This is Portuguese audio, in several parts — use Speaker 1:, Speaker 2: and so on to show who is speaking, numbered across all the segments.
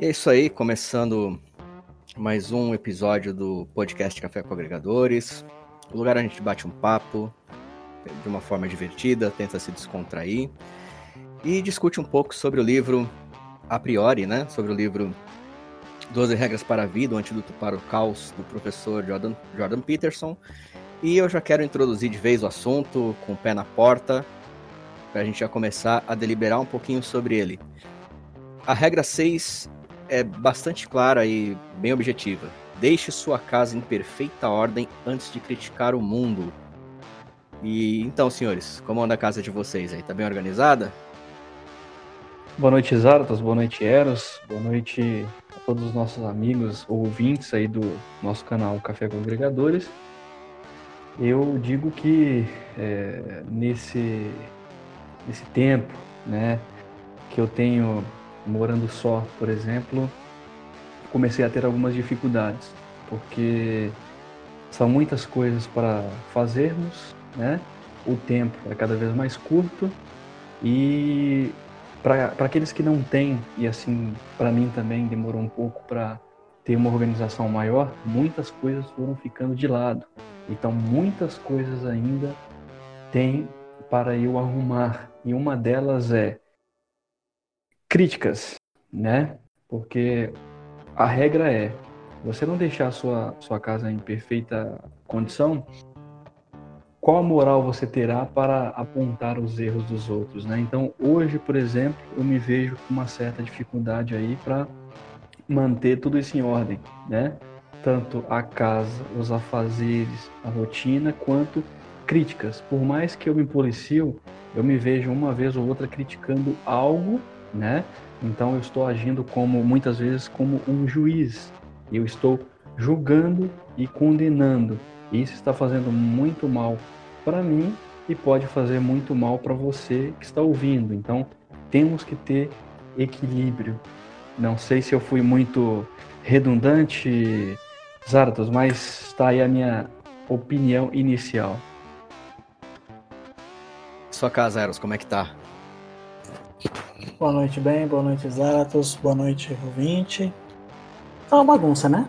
Speaker 1: E é isso aí, começando mais um episódio do podcast Café com Agregadores. O lugar onde a gente bate um papo de uma forma divertida, tenta se descontrair e discute um pouco sobre o livro a priori, né? Sobre o livro 12 Regras para a Vida, o Antídoto para o Caos, do professor Jordan, Jordan Peterson. E eu já quero introduzir de vez o assunto, com o pé na porta, para a gente já começar a deliberar um pouquinho sobre ele. A regra 6 é bastante clara e bem objetiva. Deixe sua casa em perfeita ordem antes de criticar o mundo. E então, senhores, como anda a casa de vocês aí? Tá bem organizada?
Speaker 2: Boa noite, Zaratas. Boa noite, Eros. Boa noite a todos os nossos amigos ouvintes aí do nosso canal Café com Agregadores. Eu digo que é, nesse, nesse tempo, né, que eu tenho morando só, por exemplo, comecei a ter algumas dificuldades, porque são muitas coisas para fazermos, né? O tempo é cada vez mais curto e para aqueles que não têm, e assim, para mim também demorou um pouco para ter uma organização maior, muitas coisas foram ficando de lado. Então, muitas coisas ainda tem para eu arrumar. E uma delas é críticas, né? Porque a regra é você não deixar a sua, sua casa em perfeita condição, qual moral você terá para apontar os erros dos outros, né? Então, hoje, por exemplo, eu me vejo com uma certa dificuldade aí para manter tudo isso em ordem, né? Tanto a casa, os afazeres, a rotina, quanto críticas. Por mais que eu me policio, eu me vejo uma vez ou outra criticando algo né? Então eu estou agindo como muitas vezes como um juiz. Eu estou julgando e condenando. Isso está fazendo muito mal para mim e pode fazer muito mal para você que está ouvindo. Então temos que ter equilíbrio. Não sei se eu fui muito redundante, Zaratos, mas está aí a minha opinião inicial.
Speaker 1: Sua casa, Eros, como é que tá?
Speaker 3: Boa noite, bem. Boa noite, Zaratos. Boa noite, ouvinte. Tá uma bagunça, né?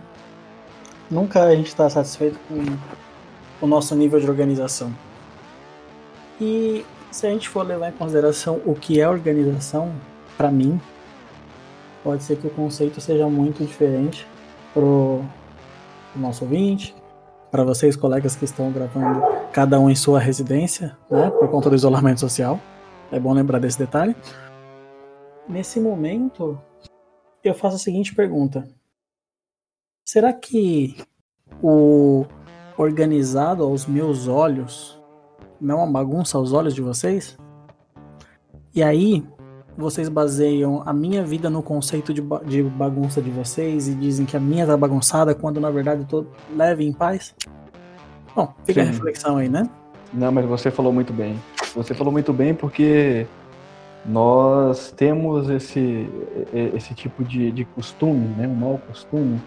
Speaker 3: Nunca a gente está satisfeito com o nosso nível de organização. E se a gente for levar em consideração o que é organização, para mim, pode ser que o conceito seja muito diferente pro nosso ouvinte, para vocês, colegas que estão gravando, cada um em sua residência, né, por conta do isolamento social. É bom lembrar desse detalhe. Nesse momento, eu faço a seguinte pergunta: será que o organizado aos meus olhos não é uma bagunça aos olhos de vocês? E aí, vocês baseiam a minha vida no conceito de, ba de bagunça de vocês e dizem que a minha tá bagunçada quando na verdade eu tô leve em paz? Bom, fica Sim. a reflexão aí, né?
Speaker 2: Não, mas você falou muito bem. Você falou muito bem porque nós temos esse, esse tipo de, de costume, né, um mau costume,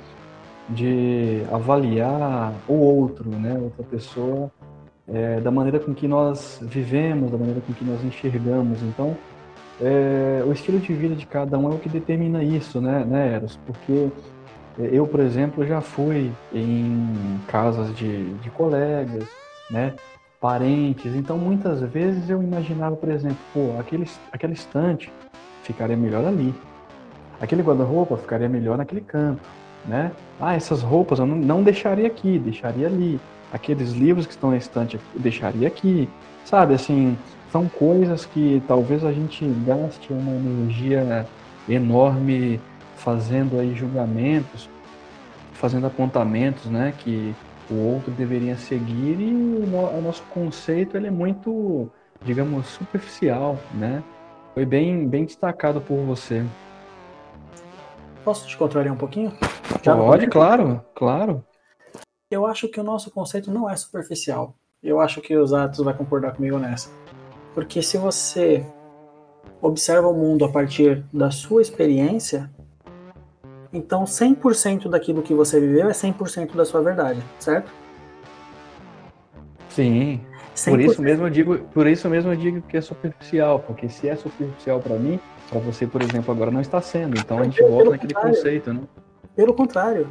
Speaker 2: de avaliar o outro, né, outra pessoa, é, da maneira com que nós vivemos, da maneira com que nós enxergamos. Então, é, o estilo de vida de cada um é o que determina isso, né, né Eros? Porque eu, por exemplo, já fui em casas de, de colegas, né, parentes. Então, muitas vezes eu imaginava, por exemplo, pô, aquele, aquela estante ficaria melhor ali. Aquele guarda-roupa ficaria melhor naquele canto, né? Ah, essas roupas eu não, não deixaria aqui, deixaria ali. Aqueles livros que estão na estante eu deixaria aqui. Sabe, assim, são coisas que talvez a gente gaste uma energia enorme fazendo aí julgamentos, fazendo apontamentos, né, que o outro deveria seguir e o nosso conceito ele é muito, digamos, superficial, né? Foi bem, bem destacado por você.
Speaker 3: Posso te contrariar um pouquinho?
Speaker 2: Já Pode, claro, claro.
Speaker 3: Eu acho que o nosso conceito não é superficial. Eu acho que os Atos vai concordar comigo nessa. Porque se você observa o mundo a partir da sua experiência, então, 100% daquilo que você viveu é 100% da sua verdade, certo?
Speaker 2: Sim. Por isso mesmo eu digo, por isso mesmo eu digo que é superficial, porque se é superficial para mim, para você, por exemplo, agora não está sendo. Então a gente volta naquele conceito, né?
Speaker 3: Pelo contrário,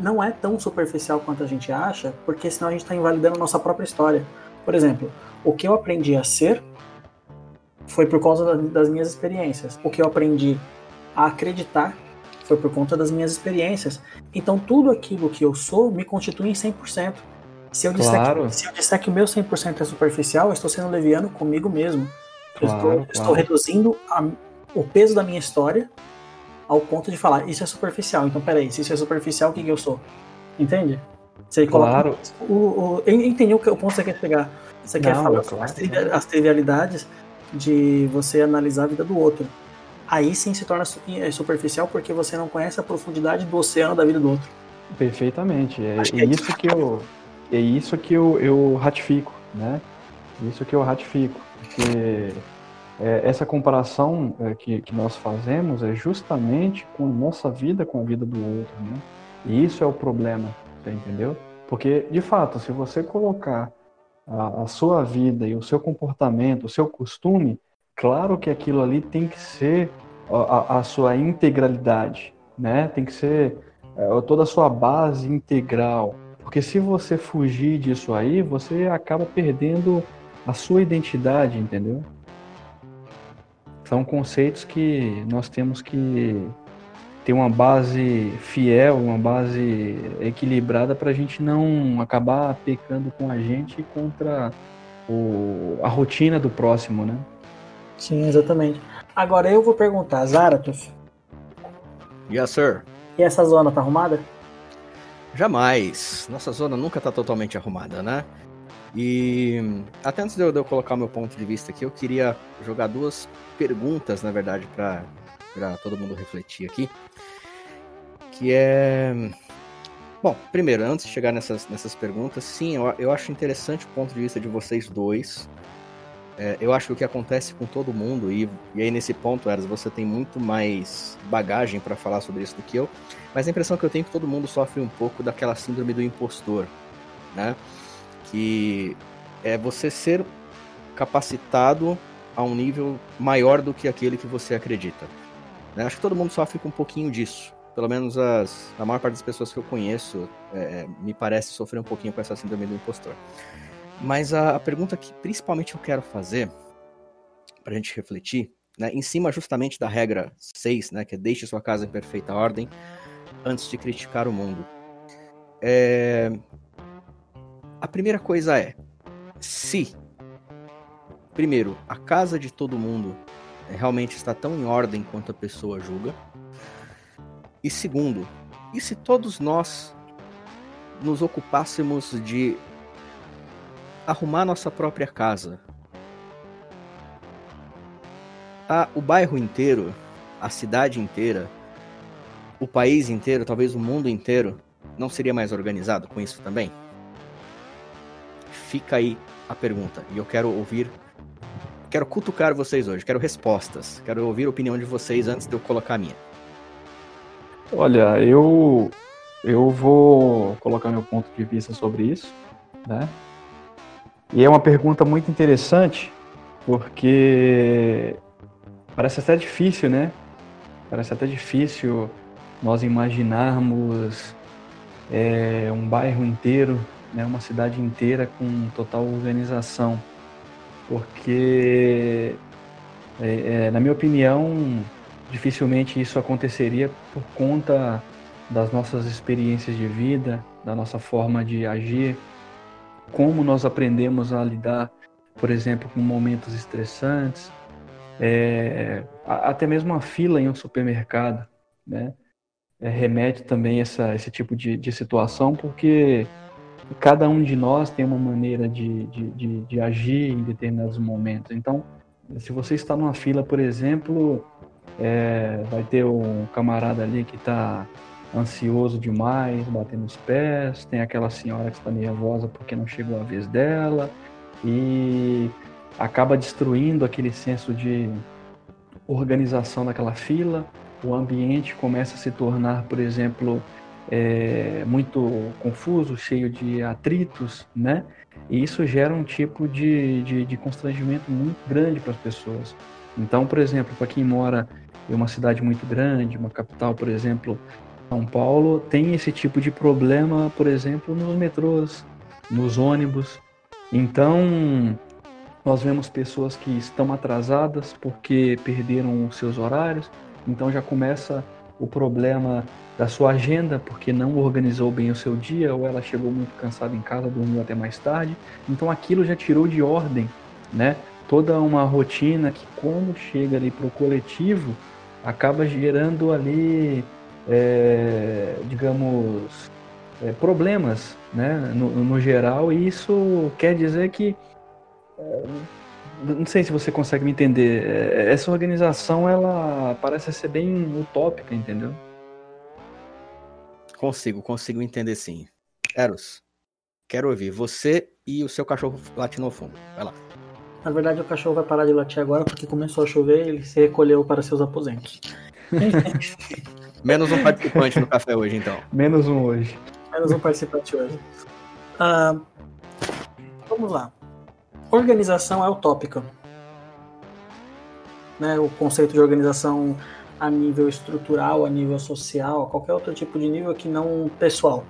Speaker 3: não é tão superficial quanto a gente acha, porque senão a gente está invalidando nossa própria história. Por exemplo, o que eu aprendi a ser foi por causa das minhas experiências. O que eu aprendi a acreditar foi por conta das minhas experiências. Então tudo aquilo que eu sou me constitui em 100%. Se eu disser, claro. que, se eu disser que o meu 100% é superficial, eu estou sendo leviano comigo mesmo. Claro, eu estou, claro. estou reduzindo a, o peso da minha história ao ponto de falar, isso é superficial. Então, peraí, se isso é superficial, o que, que eu sou? Entende? Você
Speaker 2: claro.
Speaker 3: O, o, entendeu o ponto que você quer chegar. Você Não, quer falar claro, as trivialidades de você analisar a vida do outro. Aí sim se torna é, superficial porque você não conhece a profundidade do oceano da vida do outro.
Speaker 2: Perfeitamente. É, é isso que eu é isso que eu, eu ratifico, né? Isso que eu ratifico, porque é, essa comparação é, que, que nós fazemos é justamente com a nossa vida com a vida do outro, né? E isso é o problema, você entendeu? Porque, de fato, se você colocar a, a sua vida e o seu comportamento, o seu costume, claro que aquilo ali tem que ser a, a sua integralidade, né? Tem que ser é, toda a sua base integral. Porque se você fugir disso aí, você acaba perdendo a sua identidade, entendeu? São conceitos que nós temos que ter uma base fiel, uma base equilibrada para a gente não acabar pecando com a gente contra o, a rotina do próximo, né?
Speaker 3: Sim, exatamente. Agora eu vou perguntar, Zaratus.
Speaker 1: Yes, sir.
Speaker 3: E essa zona tá arrumada?
Speaker 1: Jamais. Nossa zona nunca tá totalmente arrumada, né? E até antes de eu, de eu colocar meu ponto de vista aqui, eu queria jogar duas perguntas, na verdade, para todo mundo refletir aqui. Que é. Bom, primeiro, antes de chegar nessas, nessas perguntas, sim, eu, eu acho interessante o ponto de vista de vocês dois. É, eu acho que o que acontece com todo mundo, e, e aí nesse ponto, Eras, você tem muito mais bagagem para falar sobre isso do que eu, mas a impressão que eu tenho é que todo mundo sofre um pouco daquela síndrome do impostor, né? Que é você ser capacitado a um nível maior do que aquele que você acredita. Né? Acho que todo mundo sofre com um pouquinho disso. Pelo menos as, a maior parte das pessoas que eu conheço é, me parece sofrer um pouquinho com essa síndrome do impostor. Mas a, a pergunta que principalmente eu quero fazer, para a gente refletir, né, em cima justamente da regra 6, né, que é deixe sua casa em perfeita ordem antes de criticar o mundo. É... A primeira coisa é, se, primeiro, a casa de todo mundo realmente está tão em ordem quanto a pessoa julga, e segundo, e se todos nós nos ocupássemos de arrumar nossa própria casa. O bairro inteiro, a cidade inteira, o país inteiro, talvez o mundo inteiro, não seria mais organizado com isso também? Fica aí a pergunta. E eu quero ouvir. Quero cutucar vocês hoje, quero respostas. Quero ouvir a opinião de vocês antes de eu colocar a minha.
Speaker 2: Olha, eu eu vou colocar meu ponto de vista sobre isso, né? E é uma pergunta muito interessante, porque parece até difícil, né? Parece até difícil nós imaginarmos é, um bairro inteiro, né, uma cidade inteira com total organização. Porque, é, é, na minha opinião, dificilmente isso aconteceria por conta das nossas experiências de vida, da nossa forma de agir, como nós aprendemos a lidar, por exemplo, com momentos estressantes, é, até mesmo uma fila em um supermercado, né? É, remete também essa esse tipo de, de situação, porque cada um de nós tem uma maneira de, de, de, de agir em determinados momentos. Então, se você está numa fila, por exemplo, é, vai ter um camarada ali que está ansioso demais, batendo os pés, tem aquela senhora que está nervosa porque não chegou a vez dela e acaba destruindo aquele senso de organização daquela fila. O ambiente começa a se tornar, por exemplo, é, muito confuso, cheio de atritos, né? E isso gera um tipo de, de, de constrangimento muito grande para as pessoas. Então, por exemplo, para quem mora em uma cidade muito grande, uma capital, por exemplo, São Paulo, tem esse tipo de problema, por exemplo, nos metrôs, nos ônibus. Então, nós vemos pessoas que estão atrasadas porque perderam os seus horários, então já começa o problema da sua agenda porque não organizou bem o seu dia ou ela chegou muito cansada em casa, dormiu até mais tarde. Então aquilo já tirou de ordem, né? Toda uma rotina que quando chega ali para o coletivo acaba gerando ali, é, digamos, é, problemas, né? No, no, geral e isso quer dizer que é, não sei se você consegue me entender. É, essa organização ela parece ser bem utópica, entendeu?
Speaker 1: Consigo, consigo entender sim. Eros, quero ouvir você e o seu cachorro latindo ao fundo. Vai lá.
Speaker 3: Na verdade, o cachorro vai parar de latir agora porque começou a chover e ele se recolheu para seus aposentos.
Speaker 1: Menos um participante no café hoje, então.
Speaker 2: Menos um hoje.
Speaker 3: Menos um participante hoje. Uh, vamos lá. Organização é utópica. Né, o conceito de organização a nível estrutural, a nível social, a qualquer outro tipo de nível que não pessoal.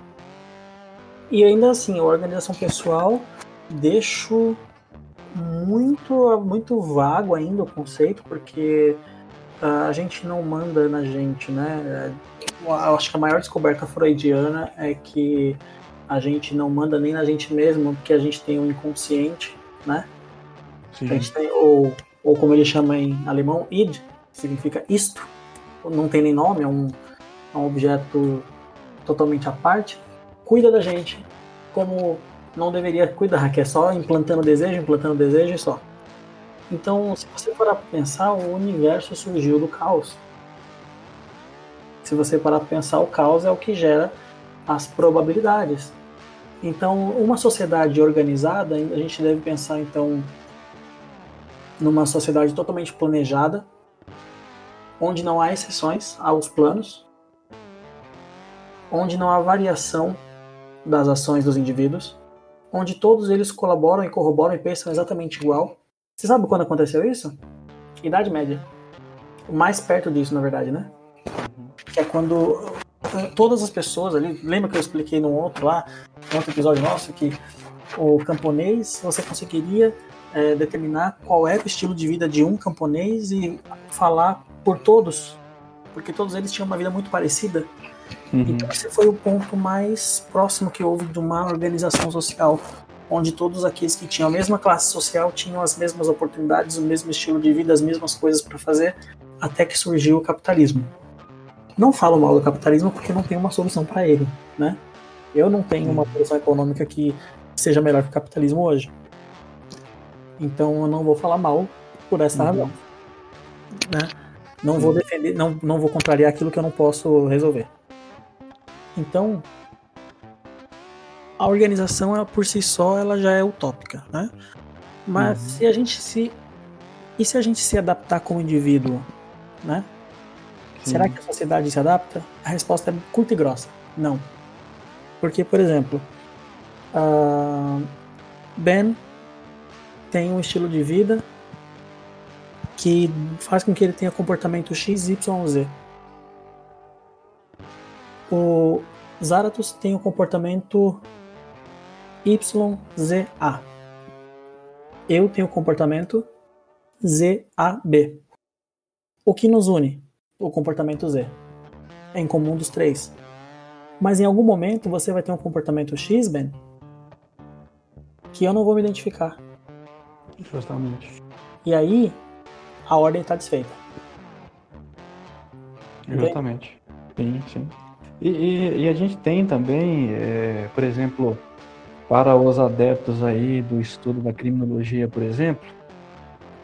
Speaker 3: E ainda assim, a organização pessoal deixo muito muito vago ainda o conceito, porque a gente não manda na gente, né? Eu acho que a maior descoberta freudiana é que a gente não manda nem na gente mesmo, porque a gente tem o um inconsciente, né? Sim. A gente tem, ou, ou como ele chama em alemão, id, significa isto, não tem nem nome, é um, é um objeto totalmente à parte, cuida da gente como não deveria cuidar, que é só implantando desejo, implantando desejo e só. Então, se você parar para pensar, o universo surgiu do caos. Se você parar para pensar, o caos é o que gera as probabilidades. Então, uma sociedade organizada, a gente deve pensar então numa sociedade totalmente planejada, onde não há exceções aos planos, onde não há variação das ações dos indivíduos, onde todos eles colaboram e corroboram e pensam exatamente igual. Você sabe quando aconteceu isso? Idade Média. O mais perto disso, na verdade, né? Que é quando eh, todas as pessoas ali. Lembra que eu expliquei no outro lá, no outro episódio nosso, que o camponês você conseguiria é, determinar qual era o estilo de vida de um camponês e falar por todos, porque todos eles tinham uma vida muito parecida. Uhum. Então esse foi o ponto mais próximo que houve de uma organização social, onde todos aqueles que tinham a mesma classe social tinham as mesmas oportunidades, o mesmo estilo de vida, as mesmas coisas para fazer, até que surgiu o capitalismo. Não falo mal do capitalismo porque não tem uma solução para ele, né? Eu não tenho uma uhum. solução econômica que seja melhor que o capitalismo hoje. Então eu não vou falar mal por essa uhum. razão. Né? Não vou defender, não, não vou contrariar aquilo que eu não posso resolver. Então, a organização ela, por si só ela já é utópica, né? Mas uhum. se a gente se e se a gente se adaptar como indivíduo, né? Sim. Será que a sociedade se adapta? A resposta é curta e grossa. Não. Porque, por exemplo, uh, Ben tem um estilo de vida que faz com que ele tenha comportamento X, Y, Z. O Zaratus tem o comportamento Y, Z, A. Eu tenho o comportamento Z, A, B. O que nos une? O comportamento Z. É em comum dos três. Mas em algum momento você vai ter um comportamento X, Ben, que eu não vou me identificar.
Speaker 2: Justamente.
Speaker 3: E aí, a ordem está desfeita.
Speaker 2: Exatamente. Sim, sim. E, e, e, a gente tem também, é, por exemplo, para os adeptos aí do estudo da criminologia, por exemplo,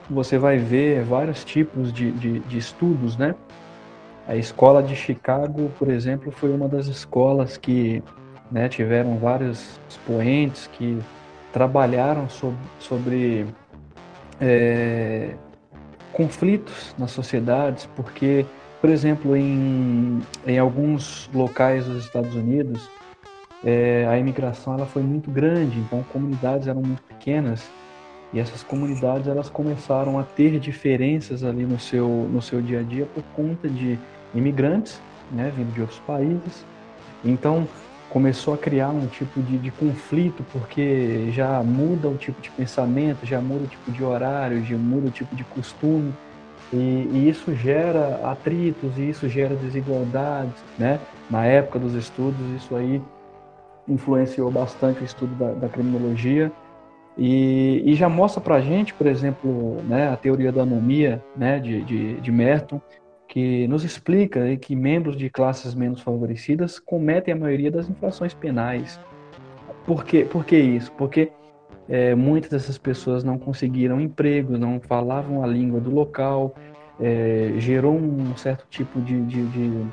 Speaker 2: você vai ver vários tipos de, de, de estudos, né? A escola de Chicago, por exemplo, foi uma das escolas que né, tiveram vários expoentes que trabalharam sobre, sobre é, conflitos nas sociedades, porque por exemplo, em, em alguns locais dos Estados Unidos, é, a imigração ela foi muito grande, então comunidades eram muito pequenas e essas comunidades elas começaram a ter diferenças ali no seu, no seu dia a dia por conta de imigrantes, né, vindo de outros países. Então começou a criar um tipo de, de conflito porque já muda o tipo de pensamento, já muda o tipo de horário, já muda o tipo de costume. E, e, isso gera atritos e isso gera desigualdades, né? Na época dos estudos, isso aí influenciou bastante o estudo da, da criminologia e, e, já mostra para a gente, por exemplo, né, a teoria da anomia né, de, de, de Merton, que nos explica que membros de classes menos favorecidas cometem a maioria das infrações penais. Por, quê? Por que isso? Porque é, muitas dessas pessoas não conseguiram emprego, não falavam a língua do local, é, gerou um certo tipo de, de, de,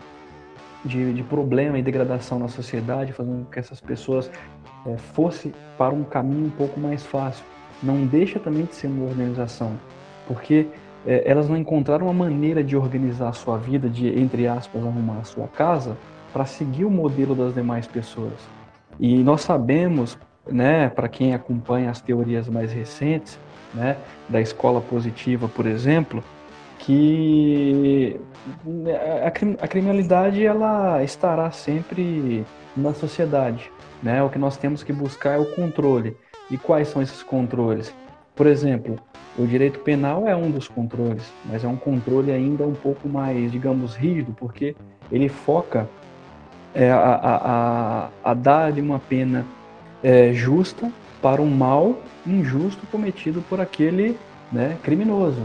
Speaker 2: de, de problema e degradação na sociedade, fazendo com que essas pessoas é, fosse para um caminho um pouco mais fácil. Não deixa também de ser uma organização, porque é, elas não encontraram uma maneira de organizar a sua vida, de, entre aspas, arrumar a sua casa, para seguir o modelo das demais pessoas. E nós sabemos, né, para quem acompanha as teorias mais recentes, né, da escola positiva, por exemplo, que a criminalidade ela estará sempre na sociedade, né? O que nós temos que buscar é o controle. E quais são esses controles? Por exemplo, o direito penal é um dos controles, mas é um controle ainda um pouco mais, digamos, rígido, porque ele foca é, a, a, a, a dar uma pena é, justa para um mal injusto cometido por aquele né, criminoso.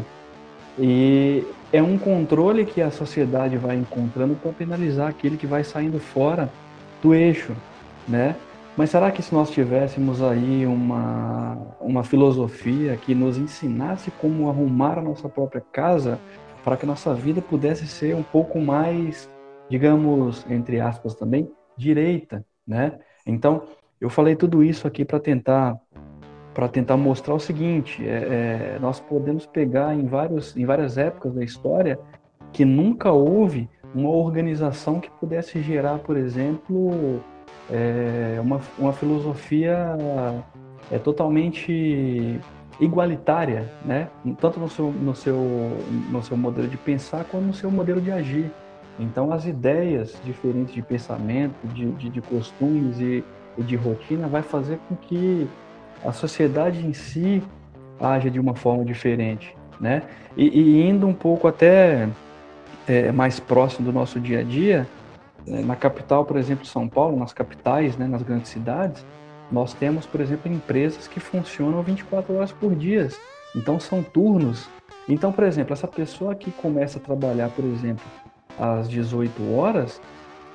Speaker 2: E é um controle que a sociedade vai encontrando para penalizar aquele que vai saindo fora do eixo, né? Mas será que se nós tivéssemos aí uma, uma filosofia que nos ensinasse como arrumar a nossa própria casa para que a nossa vida pudesse ser um pouco mais, digamos, entre aspas também, direita, né? Então, eu falei tudo isso aqui para tentar para tentar mostrar o seguinte: é, é, nós podemos pegar em, vários, em várias épocas da história que nunca houve uma organização que pudesse gerar, por exemplo, é, uma, uma filosofia é, totalmente igualitária, né? tanto no seu, no, seu, no seu modelo de pensar quanto no seu modelo de agir. Então, as ideias diferentes de pensamento, de, de, de costumes e, e de rotina vai fazer com que a sociedade em si haja de uma forma diferente, né? E, e indo um pouco até é, mais próximo do nosso dia a dia, né, na capital, por exemplo, São Paulo, nas capitais, né, nas grandes cidades, nós temos, por exemplo, empresas que funcionam 24 horas por dia. Então são turnos. Então, por exemplo, essa pessoa que começa a trabalhar, por exemplo, às 18 horas,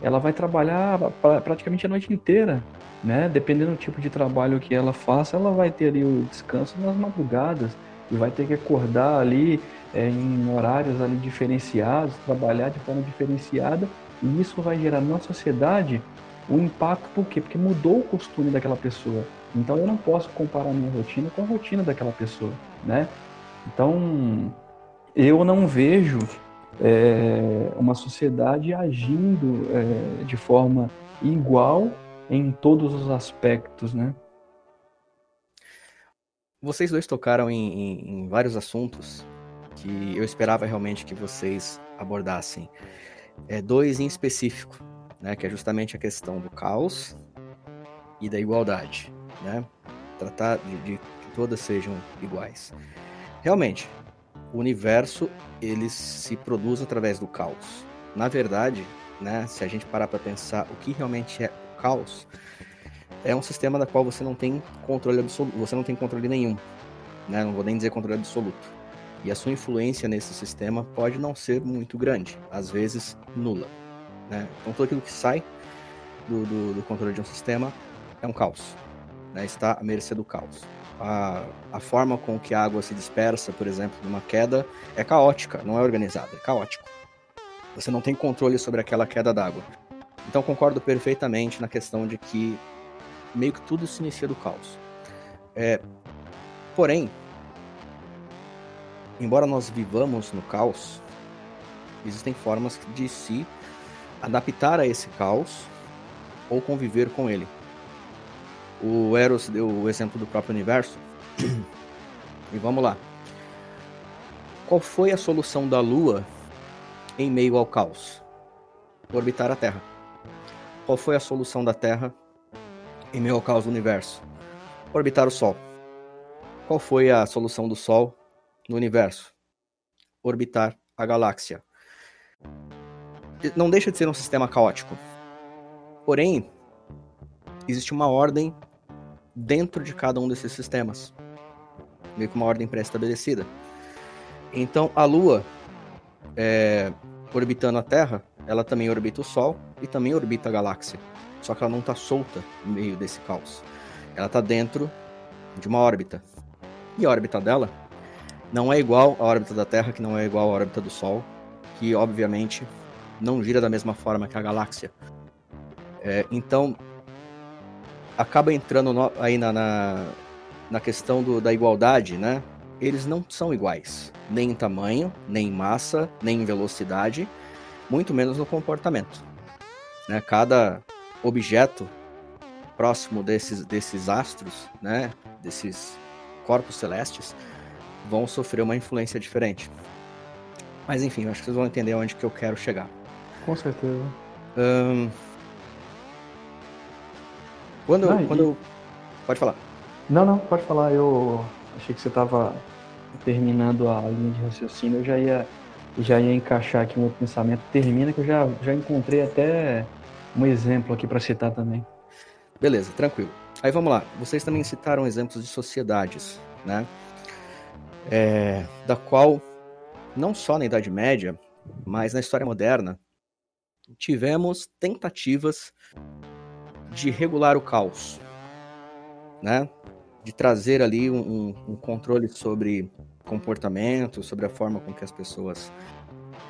Speaker 2: ela vai trabalhar praticamente a noite inteira né? Dependendo do tipo de trabalho que ela faça, ela vai ter ali o descanso nas madrugadas e vai ter que acordar ali é, em horários ali diferenciados, trabalhar de forma diferenciada e isso vai gerar na sociedade um impacto por quê? Porque mudou o costume daquela pessoa. Então eu não posso comparar minha rotina com a rotina daquela pessoa, né? Então eu não vejo é, uma sociedade agindo é, de forma igual em todos os aspectos, né?
Speaker 1: Vocês dois tocaram em, em, em vários assuntos que eu esperava realmente que vocês abordassem. É, dois em específico, né, que é justamente a questão do caos e da igualdade, né? Tratar de, de que todas sejam iguais. Realmente, o universo ele se produz através do caos. Na verdade, né, se a gente parar para pensar o que realmente é caos, é um sistema da qual você não tem controle absoluto, você não tem controle nenhum, né? Não vou nem dizer controle absoluto. E a sua influência nesse sistema pode não ser muito grande, às vezes nula, né? Então tudo aquilo que sai do, do, do controle de um sistema é um caos, né? Está à mercê do caos. A, a forma com que a água se dispersa, por exemplo, numa queda, é caótica, não é organizada, é caótico. Você não tem controle sobre aquela queda d'água. Então concordo perfeitamente na questão de que meio que tudo se inicia do caos. É, porém, embora nós vivamos no caos, existem formas de se adaptar a esse caos ou conviver com ele. O Eros deu o exemplo do próprio universo. e vamos lá. Qual foi a solução da Lua em meio ao caos? Orbitar a Terra. Qual foi a solução da Terra em meio ao caos do universo? Orbitar o Sol. Qual foi a solução do Sol no universo? Orbitar a galáxia. Não deixa de ser um sistema caótico. Porém, existe uma ordem dentro de cada um desses sistemas. Meio que uma ordem pré-estabelecida. Então, a Lua, é, orbitando a Terra, ela também orbita o Sol e também orbita a galáxia. Só que ela não está solta no meio desse caos. Ela está dentro de uma órbita. E a órbita dela não é igual à órbita da Terra, que não é igual à órbita do Sol, que obviamente não gira da mesma forma que a galáxia. É, então, acaba entrando no, aí na, na, na questão do, da igualdade, né? Eles não são iguais, nem em tamanho, nem em massa, nem em velocidade, muito menos no comportamento. Né? Cada objeto próximo desses, desses astros, né? desses corpos celestes, vão sofrer uma influência diferente. Mas enfim, acho que vocês vão entender onde que eu quero chegar.
Speaker 2: Com certeza.
Speaker 1: Um... Quando, quando... E... Pode falar.
Speaker 2: Não, não, pode falar. Eu achei que você estava terminando a linha de raciocínio. Eu já ia, já ia encaixar aqui um outro pensamento. Termina que eu já, já encontrei até um exemplo aqui para citar também.
Speaker 1: Beleza, tranquilo. Aí vamos lá. Vocês também citaram exemplos de sociedades, né? É, da qual, não só na Idade Média, mas na história moderna, tivemos tentativas de regular o caos, né? De trazer ali um, um controle sobre comportamento, sobre a forma com que as pessoas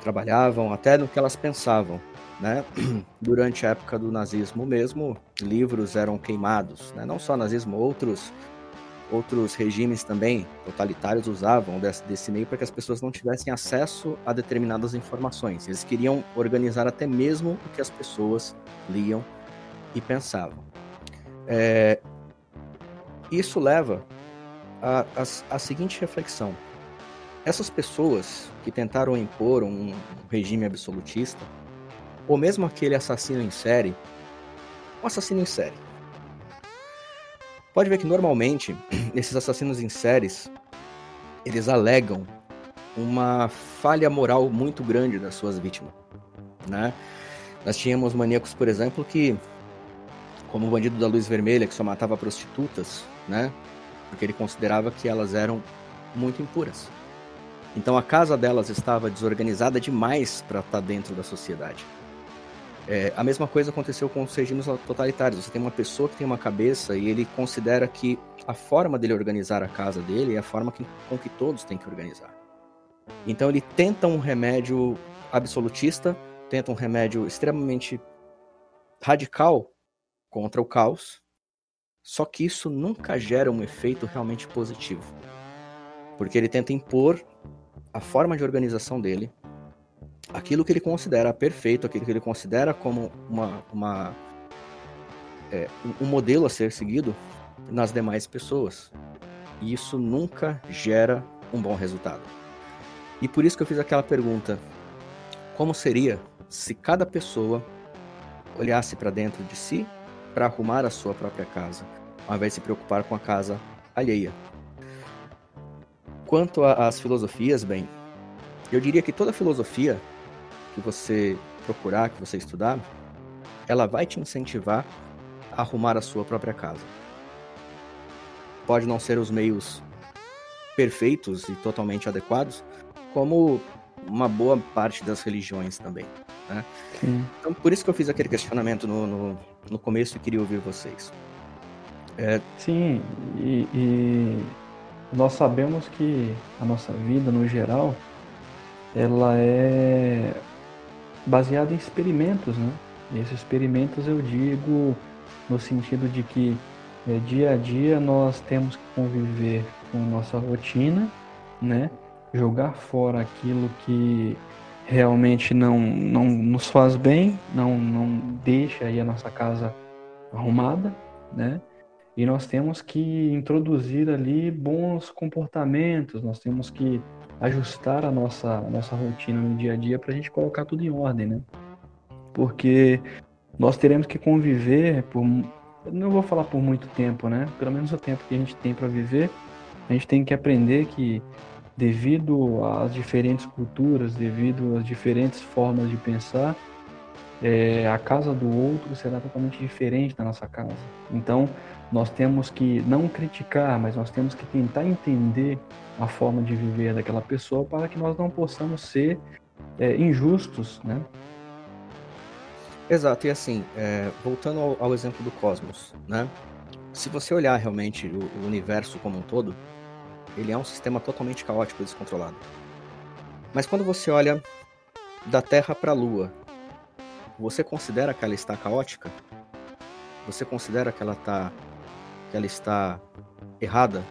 Speaker 1: trabalhavam, até no que elas pensavam, né? Durante a época do nazismo mesmo, livros eram queimados, né? Não só nazismo, outros outros regimes também totalitários usavam desse, desse meio para que as pessoas não tivessem acesso a determinadas informações. Eles queriam organizar até mesmo o que as pessoas liam e pensavam. É, isso leva a, seguinte reflexão: essas pessoas que tentaram impor um regime absolutista, ou mesmo aquele assassino em série, um assassino em série Pode ver que normalmente esses assassinos em séries eles alegam uma falha moral muito grande das suas vítimas, né? Nós tínhamos maníacos, por exemplo, que como o bandido da luz vermelha que só matava prostitutas, né? Porque ele considerava que elas eram muito impuras. Então a casa delas estava desorganizada demais para estar tá dentro da sociedade. É, a mesma coisa aconteceu com os regimes totalitários. Você tem uma pessoa que tem uma cabeça e ele considera que a forma dele organizar a casa dele é a forma que, com que todos têm que organizar. Então ele tenta um remédio absolutista, tenta um remédio extremamente radical contra o caos, só que isso nunca gera um efeito realmente positivo. Porque ele tenta impor a forma de organização dele aquilo que ele considera perfeito, aquilo que ele considera como uma, uma é, um modelo a ser seguido nas demais pessoas. E isso nunca gera um bom resultado. E por isso que eu fiz aquela pergunta: como seria se cada pessoa olhasse para dentro de si para arrumar a sua própria casa, ao invés de se preocupar com a casa alheia? Quanto às filosofias, bem, eu diria que toda filosofia que você procurar, que você estudar, ela vai te incentivar a arrumar a sua própria casa. Pode não ser os meios perfeitos e totalmente adequados, como uma boa parte das religiões também. Né? Então, por isso que eu fiz aquele questionamento no, no, no começo e queria ouvir vocês.
Speaker 2: É... Sim, e, e nós sabemos que a nossa vida, no geral, ela é baseado em experimentos, né? E esses experimentos eu digo no sentido de que é, dia a dia nós temos que conviver com nossa rotina, né? Jogar fora aquilo que realmente não, não nos faz bem, não, não deixa aí a nossa casa arrumada, né? E nós temos que introduzir ali bons comportamentos, nós temos que ajustar a nossa, a nossa rotina no dia a dia para a gente colocar tudo em ordem, né? Porque nós teremos que conviver por, não vou falar por muito tempo, né? Pelo menos o tempo que a gente tem para viver, a gente tem que aprender que devido às diferentes culturas, devido às diferentes formas de pensar, é, a casa do outro será totalmente diferente da nossa casa. Então, nós temos que não criticar, mas nós temos que tentar entender a forma de viver daquela pessoa para que nós não possamos ser é, injustos, né?
Speaker 1: Exato, e assim, é, voltando ao, ao, exemplo do cosmos, né? Se você olhar realmente o, o universo como um todo, ele é um sistema totalmente caótico e descontrolado. Mas quando você olha da Terra para a Lua, você considera que ela está caótica? Você considera que ela tá que ela está errada?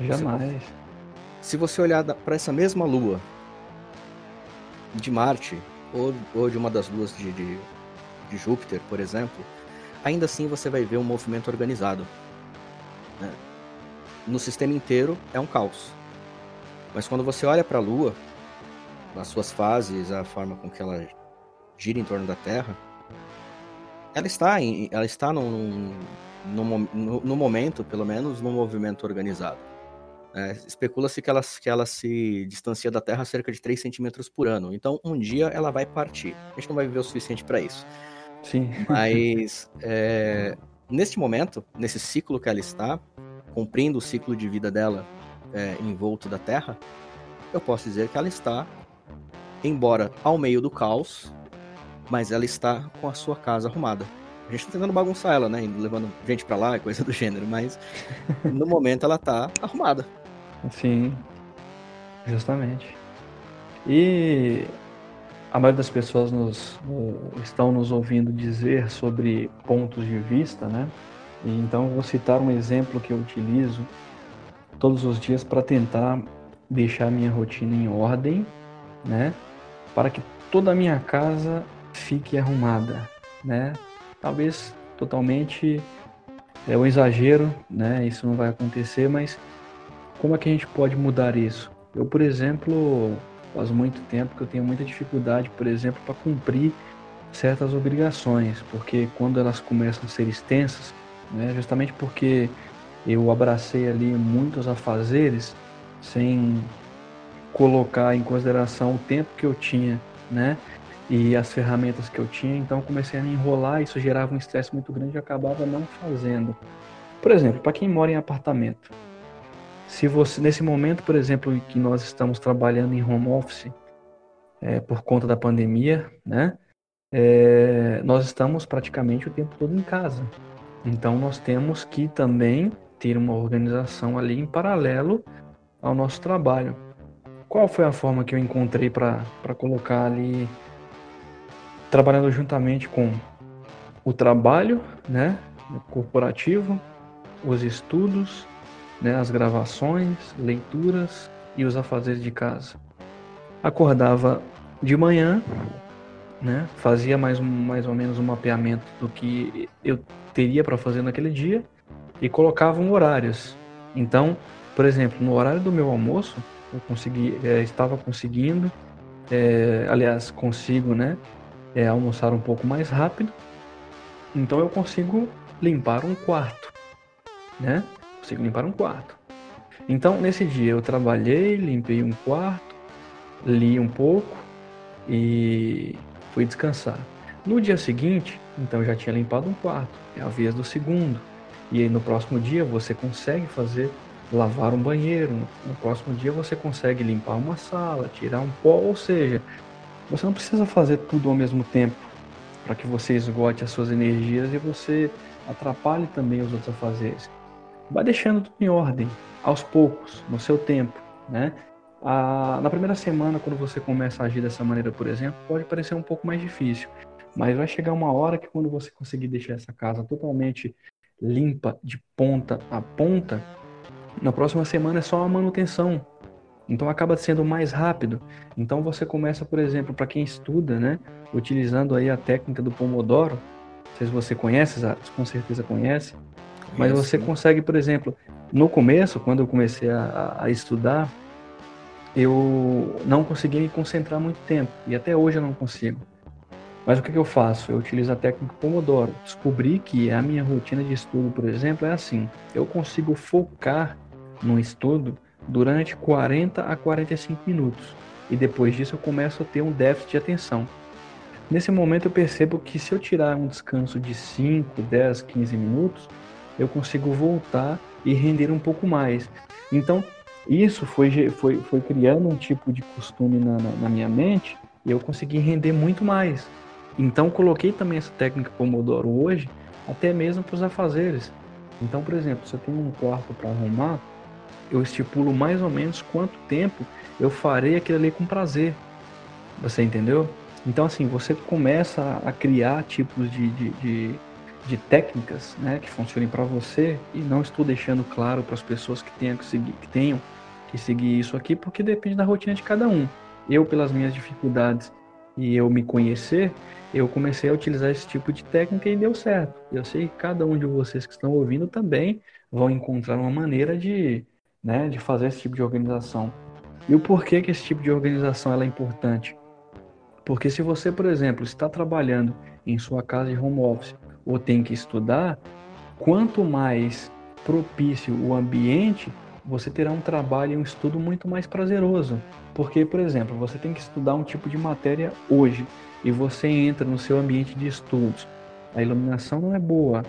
Speaker 2: Jamais.
Speaker 1: Você, se você olhar para essa mesma Lua de Marte ou, ou de uma das luas de, de, de Júpiter, por exemplo, ainda assim você vai ver um movimento organizado. Né? No sistema inteiro é um caos. Mas quando você olha para a Lua, as suas fases, a forma com que ela gira em torno da Terra, ela está em, ela está num, num, no, no momento, pelo menos, num movimento organizado. É, Especula-se que ela, que ela se distancia da Terra cerca de 3 centímetros por ano. Então, um dia ela vai partir. A gente não vai viver o suficiente para isso.
Speaker 2: Sim.
Speaker 1: Mas, é, neste momento, nesse ciclo que ela está, cumprindo o ciclo de vida dela é, envolto da Terra, eu posso dizer que ela está, embora ao meio do caos, mas ela está com a sua casa arrumada. A gente tá tentando bagunçar ela, né? Levando gente para lá e coisa do gênero, mas no momento ela tá arrumada.
Speaker 2: Sim, justamente. E a maioria das pessoas nos, estão nos ouvindo dizer sobre pontos de vista, né? Então, vou citar um exemplo que eu utilizo todos os dias para tentar deixar minha rotina em ordem, né? Para que toda a minha casa fique arrumada, né? Talvez totalmente é um exagero, né? Isso não vai acontecer, mas como é que a gente pode mudar isso? Eu, por exemplo, faz muito tempo que eu tenho muita dificuldade, por exemplo, para cumprir certas obrigações, porque quando elas começam a ser extensas, né? justamente porque eu abracei ali muitos afazeres sem colocar em consideração o tempo que eu tinha, né? E as ferramentas que eu tinha, então comecei a me enrolar, isso gerava um estresse muito grande e acabava não fazendo. Por exemplo, para quem mora em apartamento, se você nesse momento, por exemplo, que nós estamos trabalhando em home office é, por conta da pandemia, né? É, nós estamos praticamente o tempo todo em casa. Então nós temos que também ter uma organização ali em paralelo ao nosso trabalho. Qual foi a forma que eu encontrei para colocar ali, trabalhando juntamente com o trabalho né, corporativo, os estudos, né, as gravações, leituras e os afazeres de casa. Acordava de manhã, né, fazia mais, mais ou menos um mapeamento do que eu teria para fazer naquele dia e colocavam horários. Então, por exemplo, no horário do meu almoço, eu consegui, é, estava conseguindo, é, aliás, consigo, né, é, almoçar um pouco mais rápido. Então eu consigo limpar um quarto, né? Consigo limpar um quarto. Então nesse dia eu trabalhei, limpei um quarto, li um pouco e fui descansar. No dia seguinte, então já tinha limpado um quarto, é a vez do segundo. E aí no próximo dia você consegue fazer lavar um banheiro, no próximo dia você consegue limpar uma sala, tirar um pó, ou seja, você não precisa fazer tudo ao mesmo tempo para que você esgote as suas energias e você atrapalhe também os outros afazeres. Vai deixando tudo em ordem, aos poucos, no seu tempo, né? Ah, na primeira semana, quando você começa a agir dessa maneira, por exemplo, pode parecer um pouco mais difícil. Mas vai chegar uma hora que quando você conseguir deixar essa casa totalmente limpa de ponta a ponta, na próxima semana é só a manutenção. Então acaba sendo mais rápido. Então você começa, por exemplo, para quem estuda, né, utilizando aí a técnica do Pomodoro. Não sei se você conhece, com certeza conhece. Mas você consegue, por exemplo, no começo, quando eu comecei a, a estudar, eu não conseguia me concentrar muito tempo. E até hoje eu não consigo. Mas o que, que eu faço? Eu utilizo a técnica Pomodoro. Descobri que a minha rotina de estudo, por exemplo, é assim: eu consigo focar no estudo durante 40 a 45 minutos. E depois disso eu começo a ter um déficit de atenção. Nesse momento eu percebo que se eu tirar um descanso de 5, 10, 15 minutos, eu consigo voltar e render um pouco mais. Então, isso foi, foi, foi criando um tipo de costume na, na, na minha mente e eu consegui render muito mais. Então coloquei também essa técnica Pomodoro hoje, até mesmo para os afazeres. Então, por exemplo, se eu tenho um quarto para arrumar, eu estipulo mais ou menos quanto tempo eu farei aquilo ali com prazer. Você entendeu? Então, assim, você começa a criar tipos de, de, de, de técnicas né, que funcionem para você e não estou deixando claro para as pessoas que tenham que, seguir, que tenham que seguir isso aqui, porque depende da rotina de cada um. Eu, pelas minhas dificuldades e eu me conhecer, eu comecei a utilizar esse tipo de técnica e deu certo. Eu sei que cada um de vocês que estão ouvindo também vão encontrar uma maneira de, né, de fazer esse tipo de organização. E o porquê que esse tipo de organização é importante? Porque se você, por exemplo, está trabalhando em sua casa de home office ou tem que estudar, quanto mais propício o ambiente, você terá um trabalho e um estudo muito mais prazeroso. Porque, por exemplo, você tem que estudar um tipo de matéria hoje e você entra no seu ambiente de estudos, a iluminação não é boa,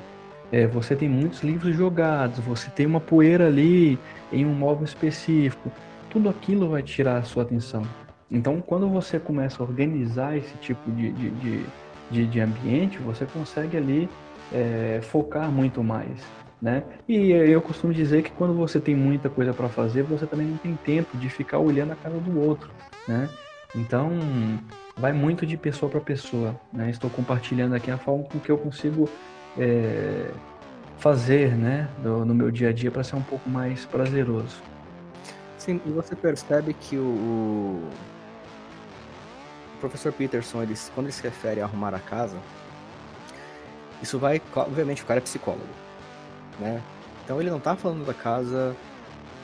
Speaker 2: é, você tem muitos livros jogados, você tem uma poeira ali em um móvel específico, tudo aquilo vai tirar a sua atenção. Então, quando você começa a organizar esse tipo de, de, de, de, de ambiente, você consegue ali é, focar muito mais. Né? E eu costumo dizer que quando você tem muita coisa para fazer, você também não tem tempo de ficar olhando a cara do outro, né? Então, vai muito de pessoa para pessoa, né? Estou compartilhando aqui a forma com que eu consigo é, fazer, né, no, no, meu dia a dia para ser um pouco mais prazeroso.
Speaker 1: Sim, e você percebe que o, professor Peterson, ele, quando ele se refere a arrumar a casa, isso vai, obviamente, o cara é psicólogo né? Então ele não tá falando da casa,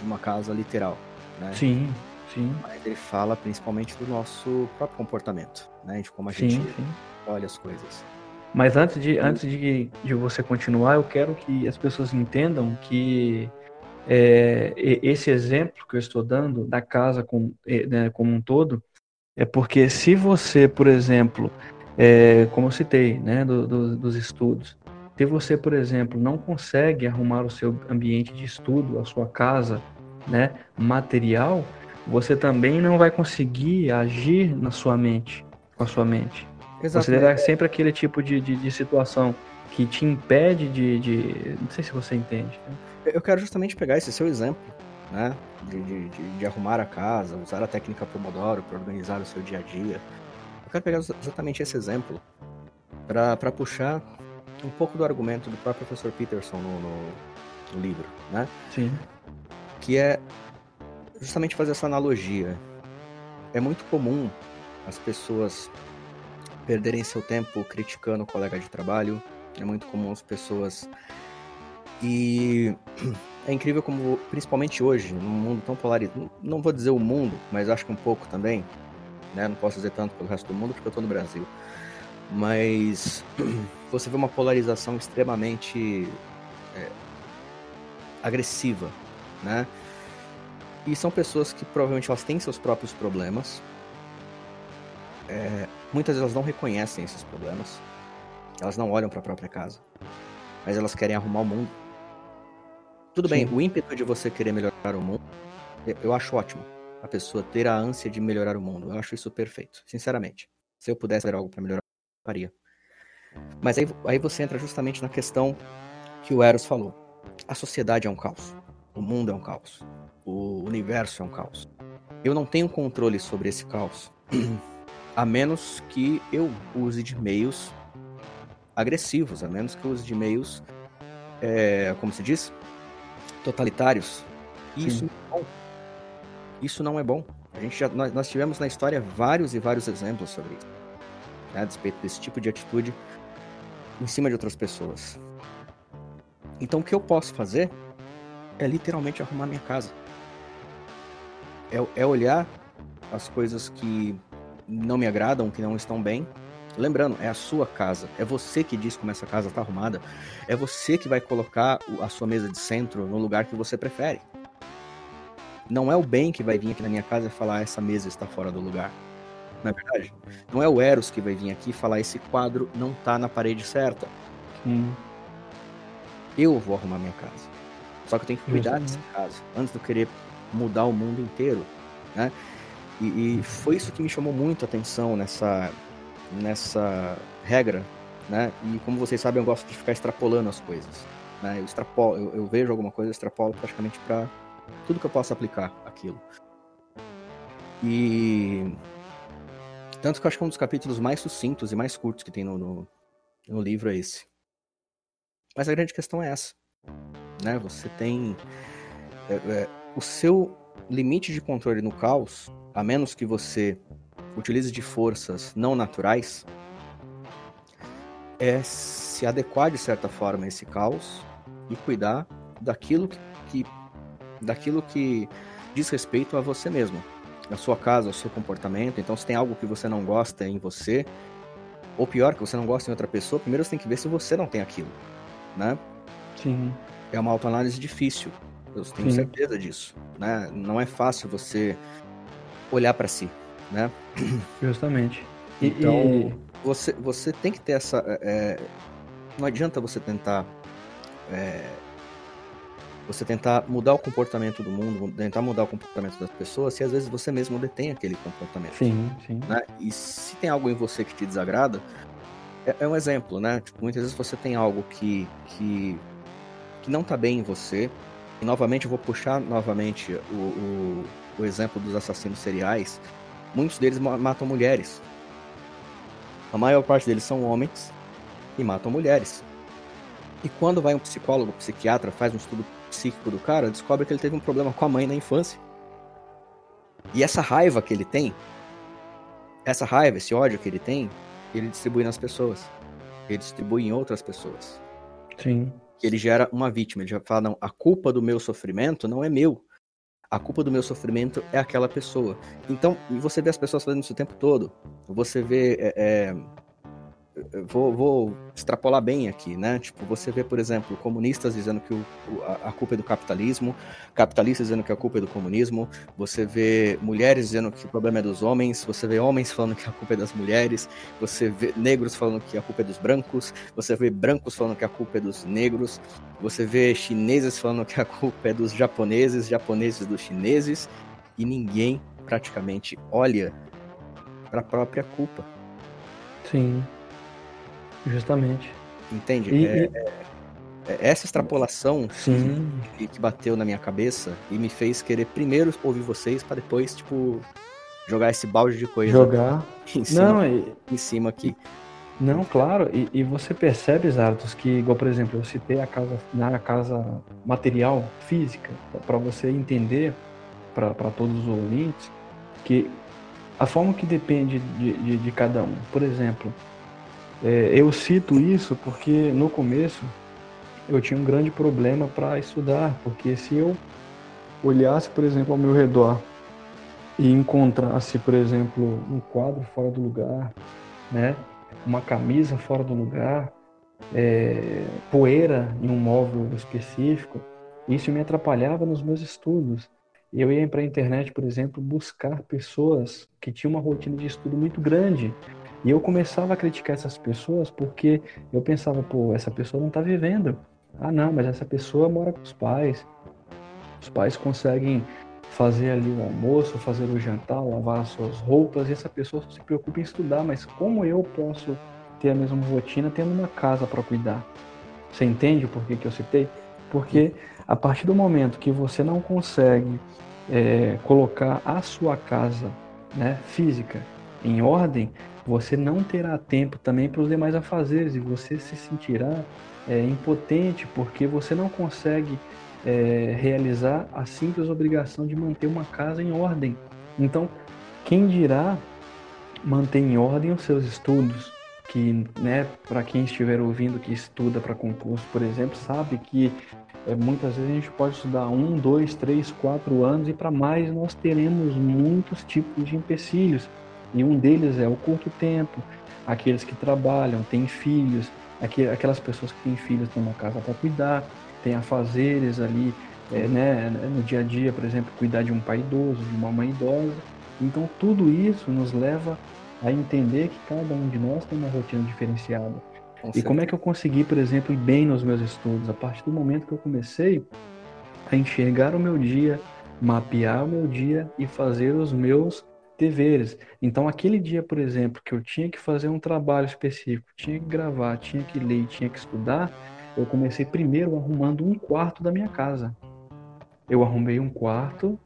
Speaker 1: uma casa literal, né?
Speaker 2: Sim, sim.
Speaker 1: Mas ele fala principalmente do nosso próprio comportamento, né? De como a gente sim. olha as coisas.
Speaker 2: Mas antes de, antes de, de você continuar, eu quero que as pessoas entendam que é, esse exemplo que eu estou dando da casa com, né, como um todo é porque se você, por exemplo, é, como eu citei, né, do, do, dos estudos, se você, por exemplo, não consegue arrumar o seu ambiente de estudo, a sua casa, né, material, você também não vai conseguir agir na sua mente, com a sua mente. Exatamente. Você terá sempre aquele tipo de, de, de, situação que te impede de, de, Não sei se você entende.
Speaker 1: Né? Eu quero justamente pegar esse seu exemplo, né? De, de, de, arrumar a casa, usar a técnica Pomodoro para organizar o seu dia a dia. Eu quero pegar exatamente esse exemplo para puxar um pouco do argumento do próprio professor Peterson no, no, no livro, né?
Speaker 2: Sim.
Speaker 1: Que é justamente fazer essa analogia. É muito comum as pessoas perderem seu tempo criticando o colega de trabalho. É muito comum as pessoas. E é incrível como, principalmente hoje, num mundo tão polarizado. Não vou dizer o mundo, mas acho que um pouco também. Né? Não posso dizer tanto pelo resto do mundo porque eu estou no Brasil mas você vê uma polarização extremamente é, agressiva, né? E são pessoas que provavelmente elas têm seus próprios problemas. É, muitas vezes elas não reconhecem esses problemas. Elas não olham para a própria casa, mas elas querem arrumar o mundo. Tudo Sim. bem, o ímpeto de você querer melhorar o mundo, eu acho ótimo. A pessoa ter a ânsia de melhorar o mundo, eu acho isso perfeito, sinceramente. Se eu pudesse fazer algo para melhorar faria. Mas aí, aí você entra justamente na questão que o Eros falou. A sociedade é um caos. O mundo é um caos. O universo é um caos. Eu não tenho controle sobre esse caos. a menos que eu use de meios agressivos, a menos que eu use de meios, é, como se diz, totalitários. Isso não é bom. Isso não é bom. A gente já, nós, nós tivemos na história vários e vários exemplos sobre isso. Né, a despeito desse tipo de atitude em cima de outras pessoas. Então o que eu posso fazer é literalmente arrumar minha casa. É, é olhar as coisas que não me agradam, que não estão bem. Lembrando, é a sua casa. É você que diz como essa casa está arrumada. É você que vai colocar a sua mesa de centro no lugar que você prefere. Não é o bem que vai vir aqui na minha casa e falar ah, essa mesa está fora do lugar. Não é verdade? Não é o Eros que vai vir aqui e falar esse quadro não está na parede certa.
Speaker 2: Sim.
Speaker 1: Eu vou arrumar minha casa. Só que eu tenho que cuidar dessa casa antes de eu querer mudar o mundo inteiro, né? E, e, foi isso que me chamou muito a atenção nessa, nessa regra, né? E como vocês sabem, eu gosto de ficar extrapolando as coisas. Né? Eu, extrapolo, eu, eu vejo alguma coisa, extrapolo praticamente para tudo que eu possa aplicar aquilo. E tanto que eu acho que um dos capítulos mais sucintos e mais curtos que tem no, no, no livro é esse. Mas a grande questão é essa. Né? Você tem. É, é, o seu limite de controle no caos a menos que você utilize de forças não naturais, é se adequar de certa forma a esse caos e cuidar daquilo que, daquilo que diz respeito a você mesmo, a sua casa, ao seu comportamento. Então, se tem algo que você não gosta em você, ou pior, que você não gosta em outra pessoa, primeiro você tem que ver se você não tem aquilo, né?
Speaker 2: Sim.
Speaker 1: É uma autoanálise difícil, eu tenho Sim. certeza disso, né? Não é fácil você olhar para si, né?
Speaker 2: Justamente.
Speaker 1: Então, e... Você, você tem que ter essa. É, é, não adianta você tentar. É, você tentar mudar o comportamento do mundo, tentar mudar o comportamento das pessoas, se às vezes você mesmo detém aquele comportamento.
Speaker 2: Sim, sim.
Speaker 1: Né? E se tem algo em você que te desagrada, é, é um exemplo, né? Tipo, muitas vezes você tem algo que, que, que não tá bem em você. E novamente eu vou puxar novamente o, o o exemplo dos assassinos seriais, muitos deles matam mulheres. A maior parte deles são homens e matam mulheres. E quando vai um psicólogo, um psiquiatra, faz um estudo psíquico do cara, descobre que ele teve um problema com a mãe na infância. E essa raiva que ele tem, essa raiva, esse ódio que ele tem, ele distribui nas pessoas. Ele distribui em outras pessoas.
Speaker 2: Sim.
Speaker 1: Ele gera uma vítima. Ele já fala, não, a culpa do meu sofrimento não é meu a culpa do meu sofrimento é aquela pessoa. Então, e você vê as pessoas fazendo isso o tempo todo. Você vê é, é, vou, vou, extrapolar bem aqui, né? Tipo, você vê, por exemplo, comunistas dizendo que o, a, culpa é do capitalismo, capitalistas dizendo que a culpa é do comunismo, você vê mulheres dizendo que o problema é dos homens, você vê homens falando que a culpa é das mulheres, você vê negros falando que a culpa é dos brancos, você vê brancos falando que a culpa é dos negros, você vê chineses falando que a culpa é dos japoneses, japoneses dos chineses, e ninguém praticamente olha para a própria culpa.
Speaker 2: Sim. Justamente.
Speaker 1: Entende? E, é, é, é, essa extrapolação que, que, bateu na minha cabeça e me fez querer primeiro ouvir vocês para depois, tipo, jogar esse balde de coisa
Speaker 2: jogar
Speaker 1: em cima, não, e... em cima aqui.
Speaker 2: Não, claro, e, e, você percebe, Zartos, que, igual, por exemplo, eu citei a casa, na casa material, física, para você entender, para todos os ouvintes, que a forma que depende de, de, de cada um. Por exemplo, é, eu cito isso porque no começo eu tinha um grande problema para estudar, porque se eu olhasse, por exemplo, ao meu redor e encontrasse, por exemplo, um quadro fora do lugar, né, uma camisa fora do lugar, é, poeira em um móvel específico, isso me atrapalhava nos meus estudos. Eu ia para a internet, por exemplo, buscar pessoas que tinham uma rotina de estudo muito grande e eu começava a criticar essas pessoas porque eu pensava, pô, essa pessoa não está vivendo. Ah, não, mas essa pessoa mora com os pais. Os pais conseguem fazer ali o almoço, fazer o jantar, lavar as suas roupas, e essa pessoa só se preocupa em estudar, mas como eu posso ter a mesma rotina tendo uma casa para cuidar? Você entende por que, que eu citei? Porque a partir do momento que você não consegue é, colocar a sua casa né, física em ordem, você não terá tempo também para os demais afazeres e você se sentirá é, impotente porque você não consegue é, realizar a simples obrigação de manter uma casa em ordem. Então, quem dirá manter em ordem os seus estudos? Que, né, para quem estiver ouvindo que estuda para concurso, por exemplo, sabe que é, muitas vezes a gente pode estudar um, dois, três, quatro anos e para mais nós teremos muitos tipos de empecilhos. E um deles é o curto tempo, aqueles que trabalham, têm filhos, aquelas pessoas que têm filhos têm uma casa para cuidar, têm afazeres ali é, né, no dia a dia, por exemplo, cuidar de um pai idoso, de uma mãe idosa. Então tudo isso nos leva a entender que cada um de nós tem uma rotina diferenciada. Com e como é que eu consegui, por exemplo, ir bem nos meus estudos? A partir do momento que eu comecei a enxergar o meu dia, mapear o meu dia e fazer os meus deveres. Então, aquele dia, por exemplo, que eu tinha que fazer um trabalho específico, tinha que gravar, tinha que ler, tinha que estudar, eu comecei primeiro arrumando um quarto da minha casa. Eu arrumei um quarto,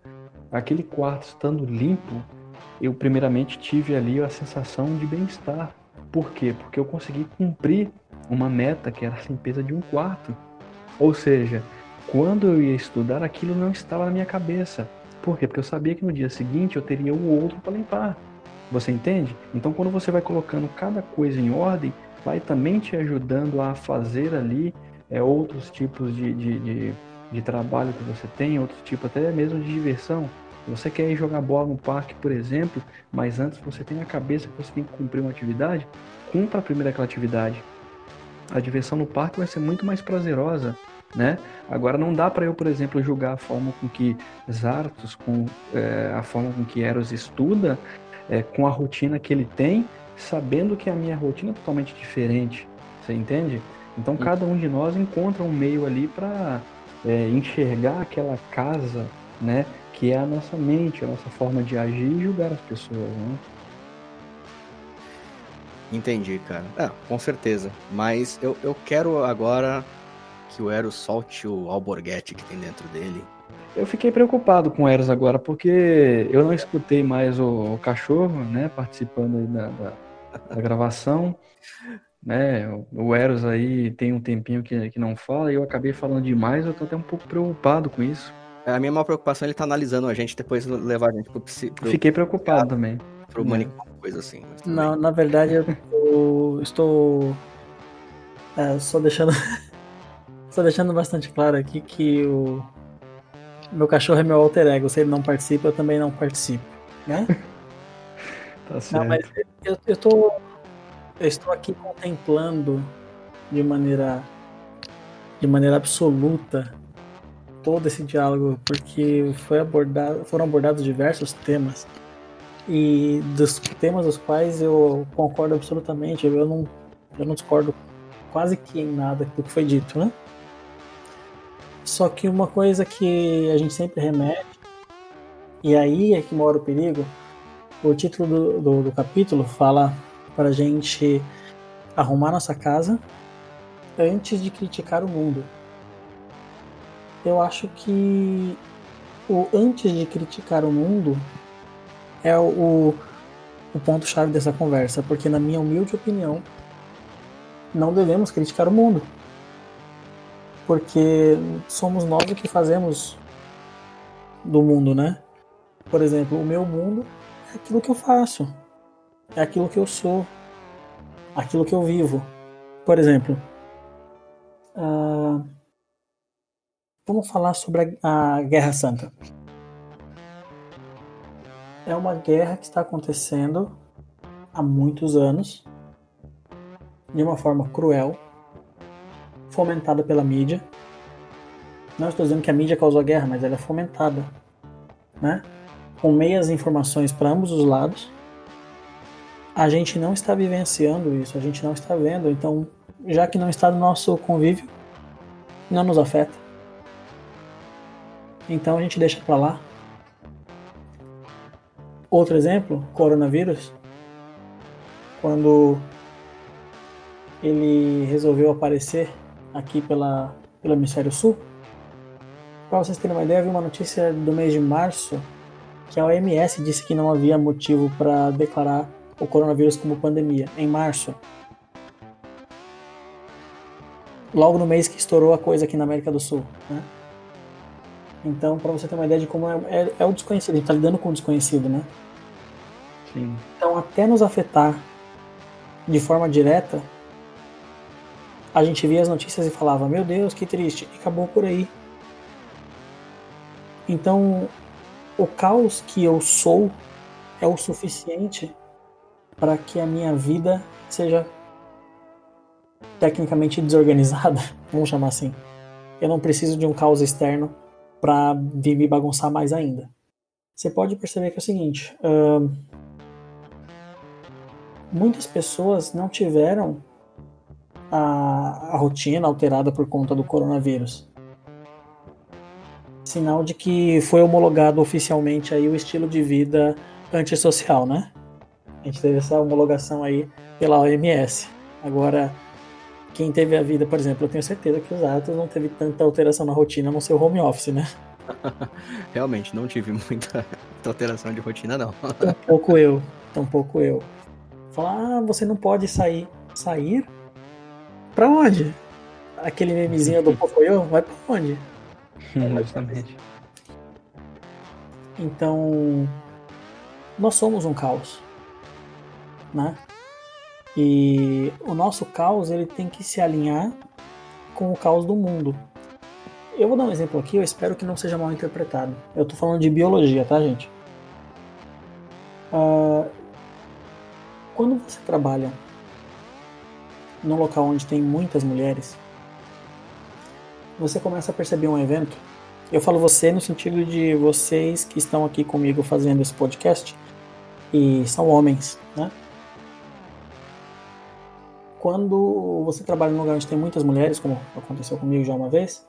Speaker 2: aquele quarto estando limpo, eu primeiramente tive ali a sensação de bem-estar. Por quê? Porque eu consegui cumprir uma meta que era a limpeza de um quarto. Ou seja, quando eu ia estudar, aquilo não estava na minha cabeça. Por quê? Porque eu sabia que no dia seguinte eu teria o outro para limpar. Você entende? Então, quando você vai colocando cada coisa em ordem, vai também te ajudando a fazer ali é, outros tipos de, de, de, de trabalho que você tem, outros tipos até mesmo de diversão. Você quer ir jogar bola no parque, por exemplo, mas antes você tem na cabeça que você tem que cumprir uma atividade, cumpra primeiro aquela atividade. A diversão no parque vai ser muito mais prazerosa, né? Agora não dá para eu, por exemplo, julgar a forma com que Zartos, com é, a forma com que Eros estuda, é, com a rotina que ele tem, sabendo que a minha rotina é totalmente diferente. Você entende? Então cada um de nós encontra um meio ali para é, enxergar aquela casa, né? que é a nossa mente, a nossa forma de agir e julgar as pessoas, né?
Speaker 1: Entendi, cara. É, com certeza. Mas eu, eu quero agora que o Eros solte o alborguete que tem dentro dele.
Speaker 2: Eu fiquei preocupado com o Eros agora, porque eu não escutei mais o, o cachorro, né, participando aí da, da, da gravação. Né, o Eros aí tem um tempinho que, que não fala e eu acabei falando demais, eu tô até um pouco preocupado com isso.
Speaker 1: A minha maior preocupação é ele tá analisando a gente depois levar a gente pro psico.
Speaker 2: Fiquei preocupado também.
Speaker 1: Pro manicômio, coisa assim.
Speaker 3: Não, na verdade eu estou. É, só deixando. Só deixando bastante claro aqui que o. Meu cachorro é meu alter ego. Se ele não participa, eu também não participo. Né?
Speaker 2: tá certo. Não, mas
Speaker 3: eu, eu, tô, eu estou aqui contemplando de maneira. de maneira absoluta todo esse diálogo, porque foi abordado, foram abordados diversos temas e dos temas dos quais eu concordo absolutamente, eu não, eu não discordo quase que em nada do que foi dito, né? Só que uma coisa que a gente sempre remete, e aí é que mora o perigo, o título do, do, do capítulo fala para a gente arrumar nossa casa antes de criticar o mundo eu acho que o antes de criticar o mundo é o, o ponto-chave dessa conversa, porque, na minha humilde opinião, não devemos criticar o mundo. Porque somos nós que fazemos do mundo, né? Por exemplo, o meu mundo é aquilo que eu faço, é aquilo que eu sou, aquilo que eu vivo. Por exemplo, uh, Vamos falar sobre a, a Guerra Santa. É uma guerra que está acontecendo há muitos anos, de uma forma cruel, fomentada pela mídia. Não estou dizendo que a mídia causou a guerra, mas ela é fomentada, né? Com meias informações para ambos os lados. A gente não está vivenciando isso, a gente não está vendo, então, já que não está no nosso convívio, não nos afeta. Então a gente deixa para lá. Outro exemplo, coronavírus. Quando ele resolveu aparecer aqui pela, pelo hemisfério sul. Para vocês terem uma ideia, vi uma notícia do mês de março que a OMS disse que não havia motivo para declarar o coronavírus como pandemia, em março. Logo no mês que estourou a coisa aqui na América do Sul. Né? Então, para você ter uma ideia de como é, é, é o desconhecido, a gente tá lidando com o desconhecido, né?
Speaker 2: Sim.
Speaker 3: Então, até nos afetar de forma direta, a gente via as notícias e falava: Meu Deus, que triste, e acabou por aí. Então, o caos que eu sou é o suficiente para que a minha vida seja tecnicamente desorganizada, vamos chamar assim. Eu não preciso de um caos externo para vir me bagunçar mais ainda. Você pode perceber que é o seguinte: uh, muitas pessoas não tiveram a, a rotina alterada por conta do coronavírus. Sinal de que foi homologado oficialmente aí o estilo de vida antissocial, né? A gente teve essa homologação aí pela OMS. Agora, quem teve a vida, por exemplo, eu tenho certeza que os atos não teve tanta alteração na rotina no seu home office, né?
Speaker 1: Realmente, não tive muita alteração de rotina, não.
Speaker 3: Tampouco eu, tampouco eu. Falar, ah, você não pode sair. Sair? Pra onde? Aquele memezinho do Pocoyo, vai pra onde?
Speaker 2: Justamente.
Speaker 3: Então, nós somos um caos, né? E o nosso caos ele tem que se alinhar com o caos do mundo. Eu vou dar um exemplo aqui, eu espero que não seja mal interpretado. Eu tô falando de biologia, tá, gente? Uh, quando você trabalha num local onde tem muitas mulheres, você começa a perceber um evento. Eu falo você no sentido de vocês que estão aqui comigo fazendo esse podcast e são homens, né? Quando você trabalha num lugar onde tem muitas mulheres, como aconteceu comigo já uma vez,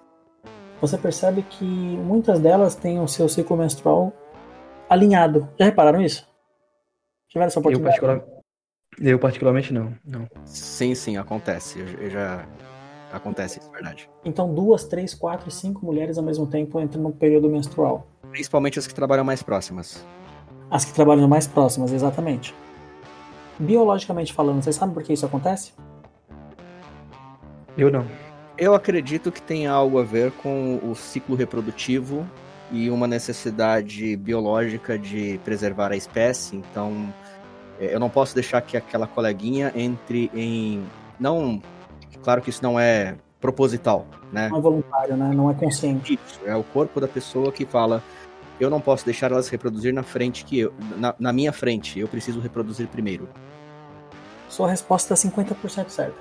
Speaker 3: você percebe que muitas delas têm o seu ciclo menstrual alinhado. Já repararam isso?
Speaker 2: Tiveram essa oportunidade? Eu, particular... eu particularmente não, não.
Speaker 1: Sim, sim, acontece. Eu, eu já acontece isso, verdade.
Speaker 3: Então duas, três, quatro, cinco mulheres ao mesmo tempo entram no período menstrual.
Speaker 1: Principalmente as que trabalham mais próximas.
Speaker 3: As que trabalham mais próximas, exatamente. Biologicamente falando, vocês sabem por que isso acontece?
Speaker 2: Eu não.
Speaker 1: Eu acredito que tem algo a ver com o ciclo reprodutivo e uma necessidade biológica de preservar a espécie. Então, é, eu não posso deixar que aquela coleguinha entre em. Não. Claro que isso não é proposital, né?
Speaker 3: Não é voluntário, né? Não é consciente.
Speaker 1: Isso, é o corpo da pessoa que fala: eu não posso deixar elas reproduzir na frente que eu, na, na minha frente, eu preciso reproduzir primeiro.
Speaker 3: Sua resposta é 50% certa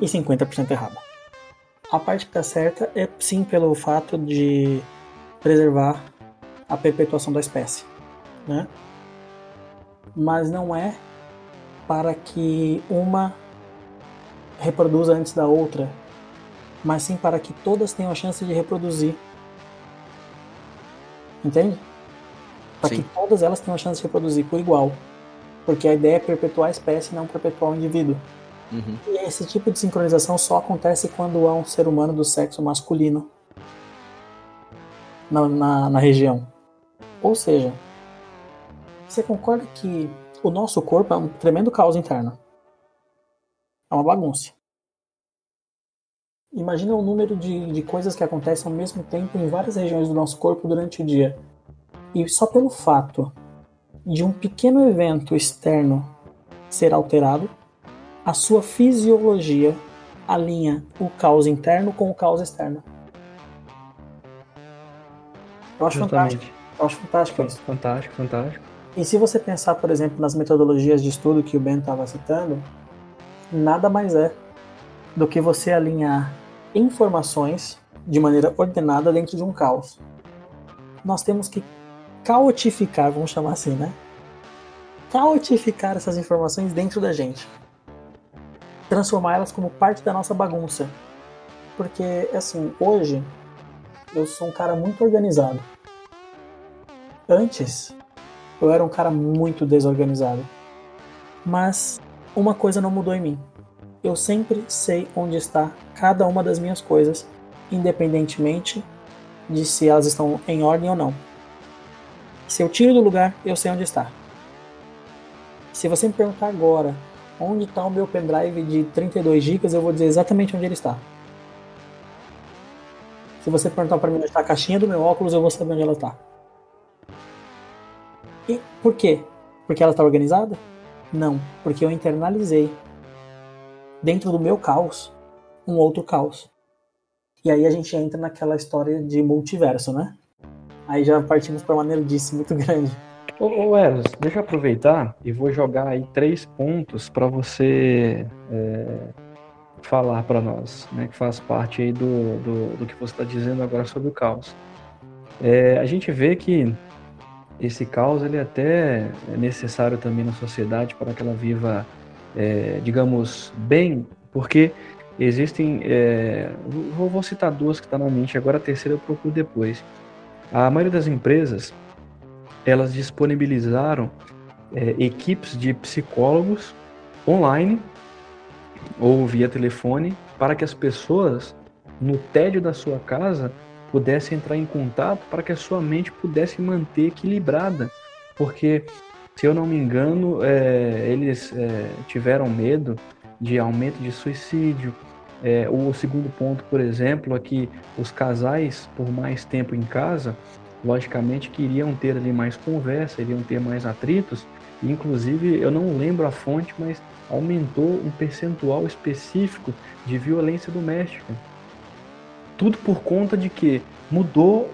Speaker 3: e 50% errada. A parte que está certa é sim pelo fato de preservar a perpetuação da espécie, né? Mas não é para que uma reproduza antes da outra, mas sim para que todas tenham a chance de reproduzir Entende? Para que todas elas tenham a chance de reproduzir por igual. Porque a ideia é perpetuar a espécie, não perpetuar o indivíduo.
Speaker 1: Uhum.
Speaker 3: E esse tipo de sincronização só acontece quando há um ser humano do sexo masculino na, na, na região. Ou seja, você concorda que o nosso corpo é um tremendo caos interno? É uma bagunça. Imagina o número de, de coisas que acontecem ao mesmo tempo em várias regiões do nosso corpo durante o dia. E só pelo fato de um pequeno evento externo ser alterado, a sua fisiologia alinha o caos interno com o caos externo. Eu acho fantástico. Eu acho fantástico isso.
Speaker 2: Fantástico, fantástico.
Speaker 3: E se você pensar, por exemplo, nas metodologias de estudo que o Ben estava citando, nada mais é do que você alinhar informações de maneira ordenada dentro de um caos. Nós temos que caotificar, vamos chamar assim, né? Caotificar essas informações dentro da gente. Transformá-las como parte da nossa bagunça. Porque, assim, hoje eu sou um cara muito organizado. Antes, eu era um cara muito desorganizado. Mas uma coisa não mudou em mim eu sempre sei onde está cada uma das minhas coisas, independentemente de se elas estão em ordem ou não. Se eu tiro do lugar, eu sei onde está. Se você me perguntar agora onde está o meu pendrive de 32 GB, eu vou dizer exatamente onde ele está. Se você perguntar para mim onde está a caixinha do meu óculos, eu vou saber onde ela está. E por quê? Porque ela está organizada? Não, porque eu internalizei dentro do meu caos um outro caos. E aí a gente entra naquela história de multiverso, né? Aí já partimos para uma nerdice muito grande.
Speaker 2: Ô, ô Eros, deixa eu aproveitar e vou jogar aí três pontos para você é, falar para nós, né, que faz parte aí do, do, do que você está dizendo agora sobre o caos. É, a gente vê que esse caos ele até é necessário também na sociedade para que ela viva, é, digamos, bem, porque existem, é, vou, vou citar duas que está na mente, agora a terceira eu procuro depois. A maioria das empresas elas disponibilizaram é, equipes de psicólogos online ou via telefone para que as pessoas no tédio da sua casa pudessem entrar em contato para que a sua mente pudesse manter equilibrada, porque se eu não me engano é, eles é, tiveram medo de aumento de suicídio. É, o segundo ponto, por exemplo, é que os casais por mais tempo em casa logicamente queriam ter ali mais conversa, iriam ter mais atritos, e, inclusive eu não lembro a fonte, mas aumentou um percentual específico de violência doméstica. Tudo por conta de que mudou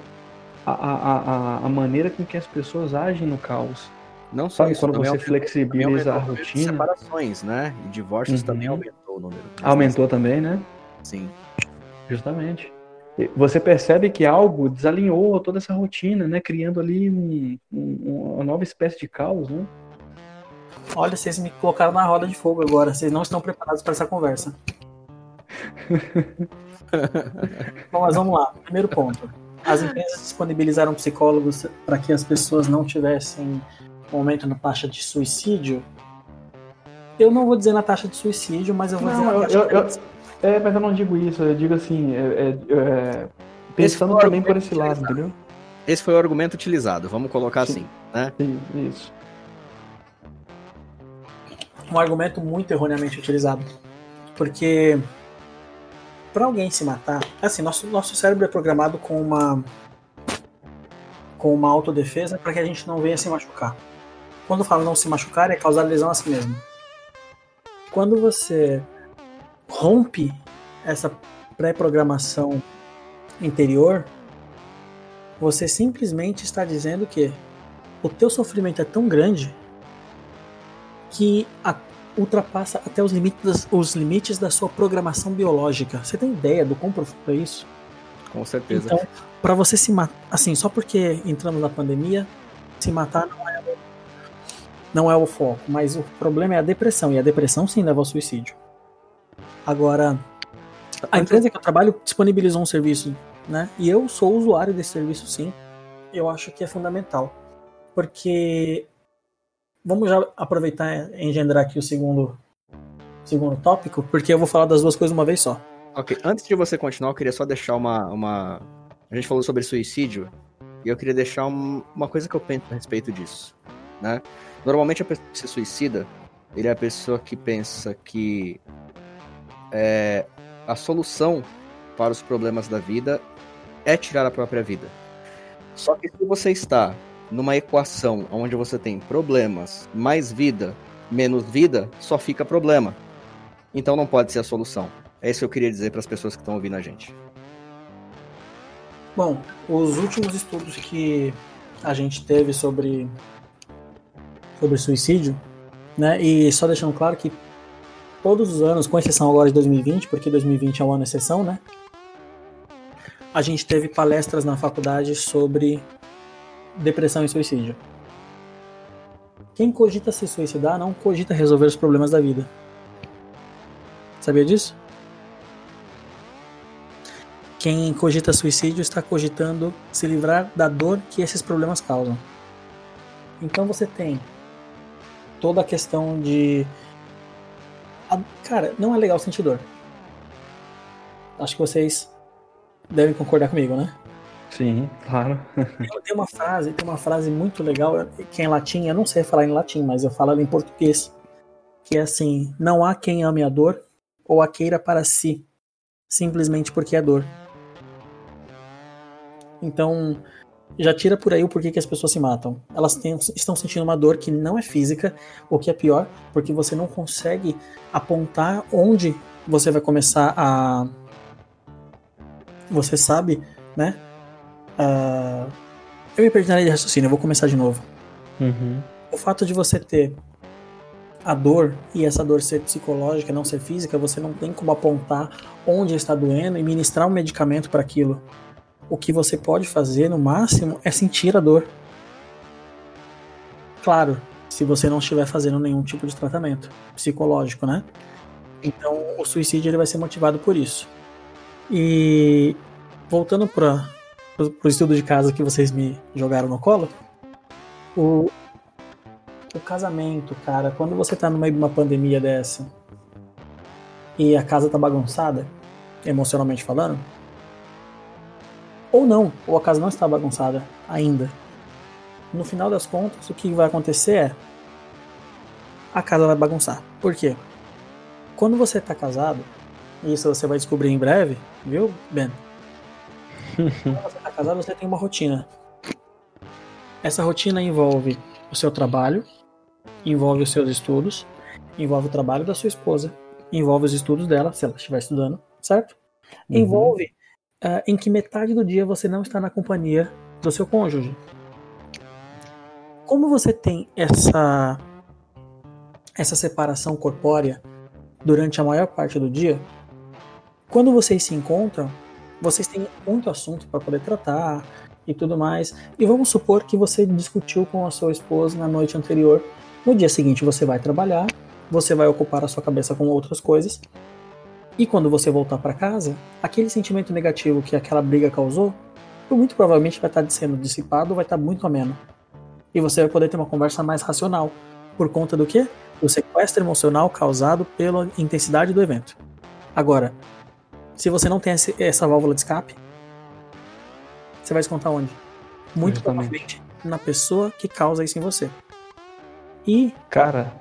Speaker 2: a, a, a, a maneira com que as pessoas agem no caos.
Speaker 1: Não só
Speaker 2: Sabe
Speaker 1: isso,
Speaker 2: quando você flexibiliza a rotina?
Speaker 1: separações, né? E divórcios
Speaker 2: Uhum.
Speaker 1: também aumentou o número.
Speaker 2: Aumentou também, né?
Speaker 1: Sim.
Speaker 2: Justamente. Você percebe que algo desalinhou toda essa rotina, né? Criando ali um- um- uma nova espécie de caos, né?
Speaker 3: Olha, vocês me colocaram na roda de fogo agora. Vocês não estão preparados para essa conversa. Bom, mas vamos lá. Primeiro ponto. As empresas disponibilizaram psicólogos para que as pessoas não tivessem um aumento na taxa de suicídio. Eu não vou dizer na taxa de suicídio, mas eu vou
Speaker 2: Não,
Speaker 3: dizer na
Speaker 2: eu- eu-
Speaker 3: de...
Speaker 2: É, mas eu não digo isso, eu digo assim, é, é, é, pensando também por esse lado,
Speaker 1: utilizado.
Speaker 2: entendeu?
Speaker 1: Esse foi o argumento utilizado, vamos colocar
Speaker 2: Sim.
Speaker 1: assim, né?
Speaker 2: Isso.
Speaker 3: um argumento muito erroneamente utilizado. Porque para alguém se matar, assim, nosso, nosso cérebro é programado com uma com uma autodefesa para que a gente não venha se machucar. Quando eu falo não se machucar, é causar lesão a si mesmo. Quando você rompe essa pré-programação interior, você simplesmente está dizendo que o teu sofrimento é tão grande que a- ultrapassa até os limites, os limites da sua programação biológica. Você tem ideia do quão profundo é isso?
Speaker 1: Com certeza.
Speaker 3: Então, para você se matar, assim, só porque entramos na pandemia, se matar não é, o- não é o foco, mas o problema é a depressão, e a depressão sim leva ao suicídio. Agora, a empresa que eu trabalho disponibilizou um serviço, né? E eu sou usuário desse serviço sim. Eu acho que é fundamental. Porque vamos já aproveitar e engendrar aqui o segundo segundo tópico, porque eu vou falar das duas coisas uma vez só.
Speaker 1: Ok, antes de você continuar, eu queria só deixar uma. uma... A gente falou sobre suicídio, e eu queria deixar um- uma coisa que eu penso a respeito disso. Né? Normalmente a pessoa que se suicida, ele é a pessoa que pensa que é, a solução para os problemas da vida é tirar a própria vida. Só que se você está numa equação onde você tem problemas mais vida menos vida, só fica problema. Então não pode ser a solução. É isso que eu queria dizer para as pessoas que estão ouvindo a gente.
Speaker 3: Bom, os últimos estudos que a gente teve sobre sobre suicídio, né? E só deixando claro que todos os anos, com exceção agora de 2020, porque 2020 é um ano exceção, né? A gente teve palestras na faculdade sobre depressão e suicídio. Quem cogita se suicidar não cogita resolver os problemas da vida. Sabia disso? Quem cogita suicídio está cogitando se livrar da dor que esses problemas causam. Então você tem toda a questão de. Cara, não é legal sentir dor. Acho que vocês devem concordar comigo, né?
Speaker 2: Sim, claro.
Speaker 3: Tem uma frase, tem uma frase muito legal, que é em latim, eu não sei falar em latim, mas eu falo ela em português. Que é assim: não há quem ame a dor ou a queira para si, simplesmente porque é dor. Então, já tira por aí o porquê que as pessoas se matam. Elas têm, estão sentindo uma dor que não é física, o que é pior, porque você não consegue apontar onde você vai começar a. Você sabe, né? Uh... Eu me perdi na linha de raciocínio, eu vou começar de novo.
Speaker 2: Uhum.
Speaker 3: O fato de você ter a dor e essa dor ser psicológica, não ser física, você não tem como apontar onde está doendo e ministrar um medicamento para aquilo. O que você pode fazer no máximo é sentir a dor. Claro, se você não estiver fazendo nenhum tipo de tratamento psicológico, né? Então, o suicídio ele vai ser motivado por isso. E voltando para o estudo de casa que vocês me jogaram no colo, o, o casamento, cara, quando você tá no meio de uma pandemia dessa e a casa tá bagunçada, emocionalmente falando, ou não, ou a casa não está bagunçada ainda. No final das contas, o que vai acontecer é a casa vai bagunçar. Por quê? Quando você tá casado, isso você vai descobrir em breve, viu, Ben? casado, você tem uma rotina. Essa rotina envolve o seu trabalho, envolve os seus estudos, envolve o trabalho da sua esposa, envolve os estudos dela, se ela estiver estudando, certo? Uhum. Envolve uh, em que metade do dia você não está na companhia do seu cônjuge. Como você tem essa essa separação corpórea durante a maior parte do dia, quando vocês se encontram, vocês têm muito assunto para poder tratar e tudo mais. E vamos supor que você discutiu com a sua esposa na noite anterior no dia seguinte você vai trabalhar, você vai ocupar a sua cabeça com outras coisas. E quando você voltar para casa, aquele sentimento negativo que aquela briga causou, muito provavelmente vai estar sendo dissipado, vai estar muito ameno. E você vai poder ter uma conversa mais racional. Por conta do quê? Do sequestro emocional causado pela intensidade do evento. Agora, se você não tem essa válvula de escape, você vai descontar onde? Muito provavelmente na pessoa que causa isso em você.
Speaker 2: E. Cara,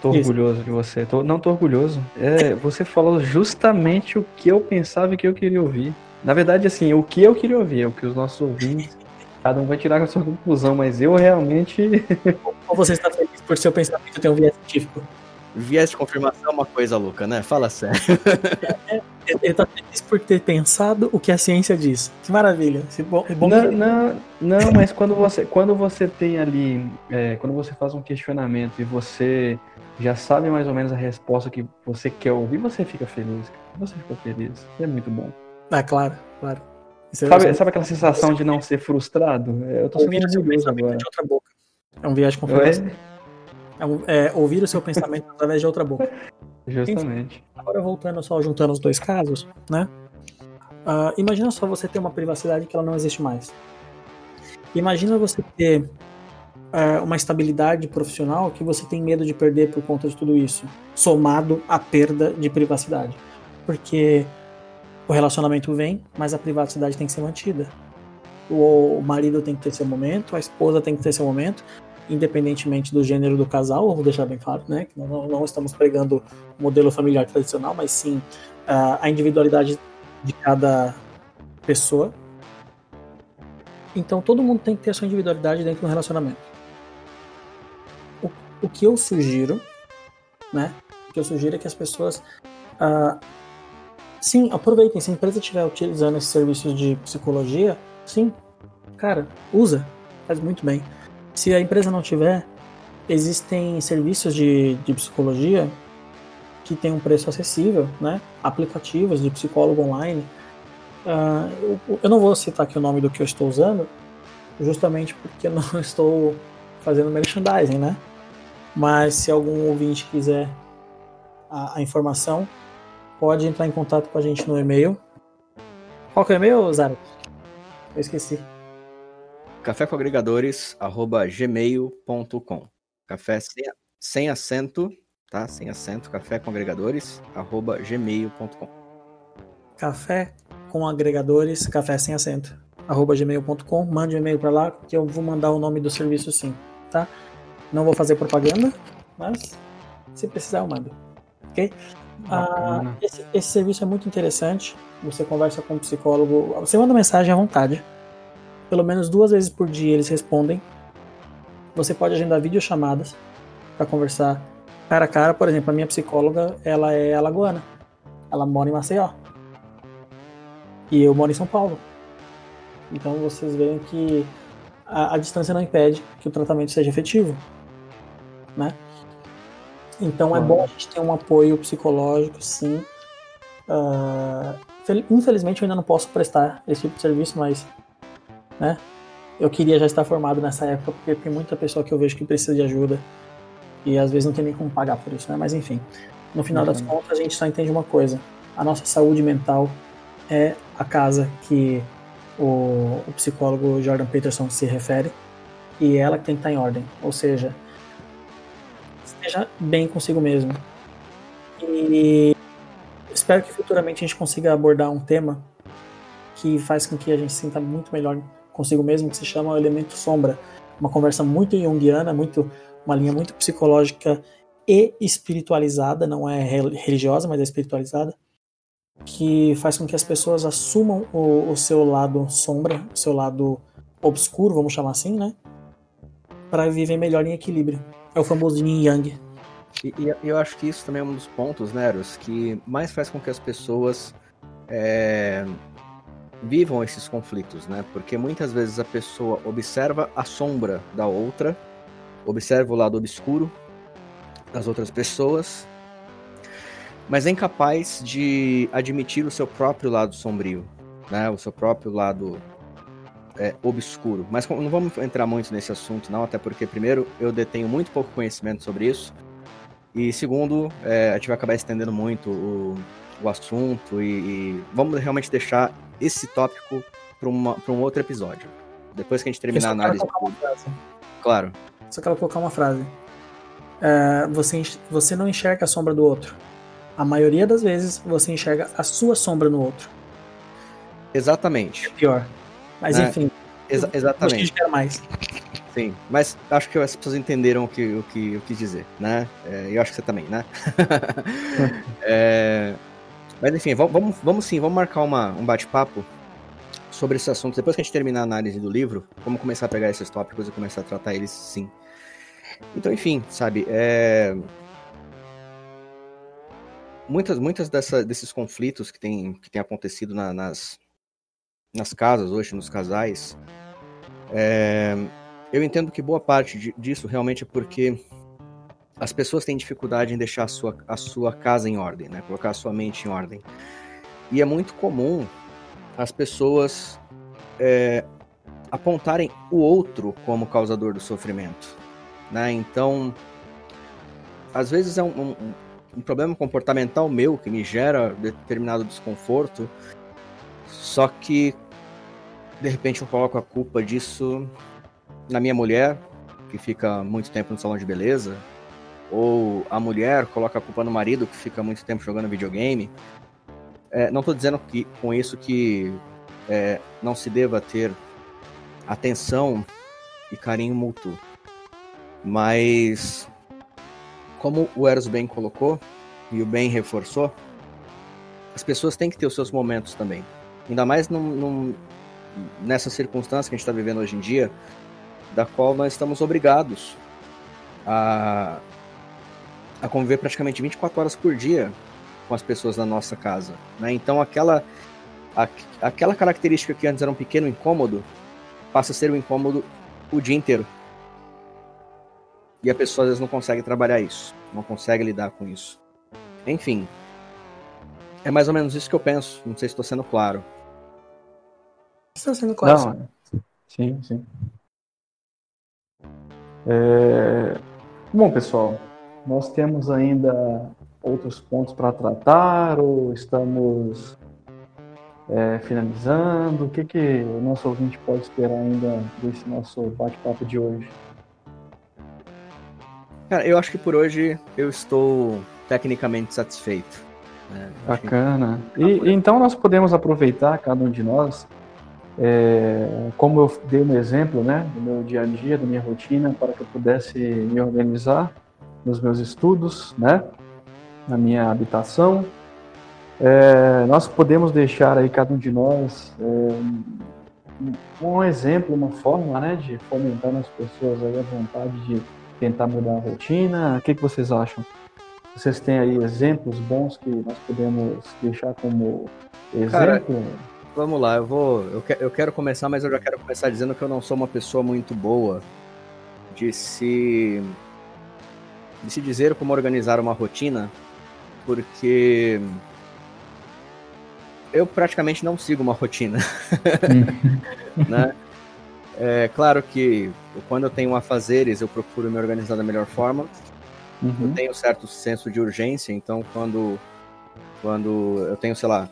Speaker 2: tô Isso. orgulhoso de você. Tô, não tô orgulhoso. É, você falou justamente o que eu pensava que eu queria ouvir. Na verdade, assim, o que eu queria ouvir, é o que os nossos ouvintes. Cada um vai tirar a sua conclusão, mas eu realmente.
Speaker 3: Ou você está feliz por seu pensamento ter um viés científico?
Speaker 1: Viés de confirmação é uma coisa louca, né? Fala sério.
Speaker 3: É, é, ele tá feliz por ter pensado o que a ciência diz. Que maravilha. É bom, é bom
Speaker 2: não, que... não, não, mas quando você, quando você tem ali, é, quando você faz um questionamento e você já sabe mais ou menos a resposta que você quer ouvir, você fica feliz. Você fica feliz. É muito bom.
Speaker 3: Ah, claro, claro.
Speaker 2: Sabe, sabe aquela sensação de não ser frustrado? Eu tô sendo orgulhoso agora.
Speaker 3: De outra boca. É um viagem com confirmação. É, é, ouvir o seu pensamento através de outra boca.
Speaker 2: Justamente.
Speaker 3: Enfim, agora voltando só, juntando os dois casos, né? Uh, imagina só você ter uma privacidade que ela não existe mais. Imagina você ter uh, uma estabilidade profissional que você tem medo de perder por conta de tudo isso, somado à perda de privacidade. Porque o relacionamento vem, mas a privacidade tem que ser mantida. O marido tem que ter seu momento, a esposa tem que ter seu momento, independentemente do gênero do casal, vou deixar bem claro, né? Que não, não estamos pregando o modelo familiar tradicional, mas sim uh, a individualidade de cada pessoa. Então todo mundo tem que ter a sua individualidade dentro do relacionamento. O, o que eu sugiro, né? O que eu sugiro é que as pessoas uh, sim, aproveitem. Se a empresa estiver utilizando esses serviços de psicologia, sim, cara, usa, faz muito bem. Se a empresa não tiver, existem serviços de, de psicologia que tem um preço acessível, né? Aplicativos de psicólogo online. Uh, eu, eu, não vou citar aqui o nome do que eu estou usando, justamente porque eu não estou fazendo merchandising, né? Mas se algum ouvinte quiser a, a informação, pode entrar em contato com a gente no e-mail. Qual que é o e-mail, Zara? Eu esqueci
Speaker 1: cafécongregadores@gmail.com. Café sem, sem acento, tá? Sem acento, cafécongregadores@gmail.com.
Speaker 3: Café com agregadores, café sem acento, arroba gmail.com. Mande um e-mail para lá que eu vou mandar o nome do serviço sim, tá? Não vou fazer propaganda, mas se precisar eu mando, ok? Ah, esse, esse serviço é muito interessante. Você conversa com um psicólogo, você manda mensagem à vontade pelo menos duas vezes por dia eles respondem. Você pode agendar videochamadas para conversar cara a cara. Por exemplo, a minha psicóloga, ela é alagoana. Ela mora em Maceió. E eu moro em São Paulo. Então vocês veem que a, a distância não impede que o tratamento seja efetivo, né? Então é bom a gente ter um apoio psicológico, sim. Uh, infelizmente eu ainda não posso prestar esse tipo de serviço, mas né, eu queria já estar formado nessa época, porque tem muita pessoa que eu vejo que precisa de ajuda e às vezes não tem nem como pagar por isso, né? Mas enfim, no final uhum. das contas a gente só entende uma coisa: a nossa saúde mental é a casa que o, o psicólogo Jordan Peterson se refere e ela que tem que estar em ordem, ou seja, esteja bem consigo mesmo. E espero que futuramente a gente consiga abordar um tema que faz com que a gente se sinta muito melhor consigo mesmo, que se chama o elemento sombra. Uma conversa muito junguiana, muito, uma linha muito psicológica e espiritualizada, não é religiosa, mas é espiritualizada, que faz com que as pessoas assumam o, o seu lado sombra, o seu lado obscuro, vamos chamar assim, né? Para viver melhor em equilíbrio. É o famoso Yin Yang.
Speaker 1: E, e, eu acho que isso também é um dos pontos, né, Eros, que mais faz com que as pessoas é, vivam esses conflitos, né? Porque muitas vezes a pessoa observa a sombra da outra, observa o lado obscuro das outras pessoas, mas é incapaz de admitir o seu próprio lado sombrio, né? O seu próprio lado é, obscuro. Mas não vamos entrar muito nesse assunto, não, até porque, primeiro, eu detenho muito pouco conhecimento sobre isso, e segundo, é, a gente vai acabar estendendo muito o, o assunto e, e, vamos realmente deixar esse tópico para um outro episódio. Depois que a gente terminar a análise. Claro.
Speaker 3: Só quero colocar uma frase. É, você, você não enxerga a sombra do outro. A maioria das vezes você enxerga a sua sombra no outro.
Speaker 1: Exatamente.
Speaker 3: É pior. Mas é, enfim.
Speaker 1: Exa exatamente.
Speaker 3: mais.
Speaker 1: Sim, mas acho que as pessoas entenderam o que o que eu quis dizer, né? É, eu acho que você também, né? é, mas enfim, vamos, vamos sim, vamos marcar uma, um bate-papo sobre esse assunto. Depois que a gente terminar a análise do livro, vamos começar a pegar esses tópicos e começar a tratar eles sim. Então, enfim, sabe, é... muitas, muitas dessa, desses conflitos que tem, que tem acontecido na, nas, nas casas hoje, nos casais, é... eu entendo que boa parte disso realmente é porque as pessoas têm dificuldade em deixar a sua, a sua casa em ordem, né? Colocar a sua mente em ordem. E é muito comum as pessoas é, apontarem o outro como causador do sofrimento, né? Então, às vezes é um, um, um problema comportamental meu que me gera determinado desconforto, só que de repente eu coloco a culpa disso na minha mulher, que fica muito tempo no salão de beleza, ou a mulher coloca a culpa no marido que fica muito tempo jogando videogame. É, não estou dizendo que com isso que é, não se deva ter atenção e carinho mútuo, mas como o Eros bem colocou e o bem reforçou, as pessoas têm que ter os seus momentos também. Ainda mais num, num, nessa circunstância que a gente está vivendo hoje em dia, da qual nós estamos obrigados a a conviver praticamente 24 horas por dia com as pessoas da nossa casa. Né? Então aquela, a, aquela característica que antes era um pequeno incômodo passa a ser um incômodo o dia inteiro. E a pessoa às vezes não consegue trabalhar isso, não consegue lidar com isso. Enfim, é mais ou menos isso que eu penso. Não sei se estou sendo claro.
Speaker 3: Está sendo claro.
Speaker 2: Não, sim, sim. É... Bom, pessoal, nós temos ainda outros pontos para tratar ou estamos é, finalizando? O que, que o nosso ouvinte pode esperar ainda desse nosso bate-papo de hoje?
Speaker 1: Cara, eu acho que por hoje eu estou tecnicamente satisfeito.
Speaker 2: Né? Bacana. E, e, então nós podemos aproveitar, cada um de nós, é, como eu dei um exemplo né, do meu dia a dia, da minha rotina, para que eu pudesse me organizar nos meus estudos, né? Na minha habitação. É, nós podemos deixar aí cada um de nós é, um exemplo, uma forma né, de fomentar nas pessoas aí a vontade de tentar mudar a rotina? O que, que vocês acham? Vocês têm aí exemplos bons que nós podemos deixar como exemplo? Cara,
Speaker 1: vamos lá, eu vou. Eu, que, eu quero começar, mas eu já quero começar dizendo que eu não sou uma pessoa muito boa de se. De se dizer como organizar uma rotina, porque eu praticamente não sigo uma rotina. né? É claro que quando eu tenho afazeres, eu procuro me organizar da melhor forma. Uhum. Eu tenho certo senso de urgência, então quando, quando eu tenho, sei lá,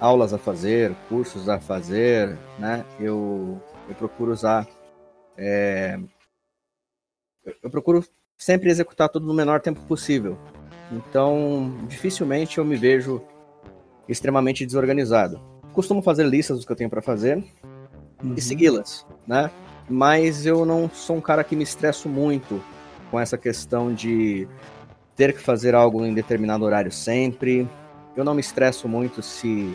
Speaker 1: aulas a fazer, cursos a fazer, né, eu, eu procuro usar. É, eu procuro sempre executar tudo no menor tempo possível. Então, dificilmente eu me vejo extremamente desorganizado. Costumo fazer listas dos que eu tenho para fazer uhum. e segui-las, né? Mas eu não sou um cara que me estresso muito com essa questão de ter que fazer algo em determinado horário sempre. Eu não me estresso muito se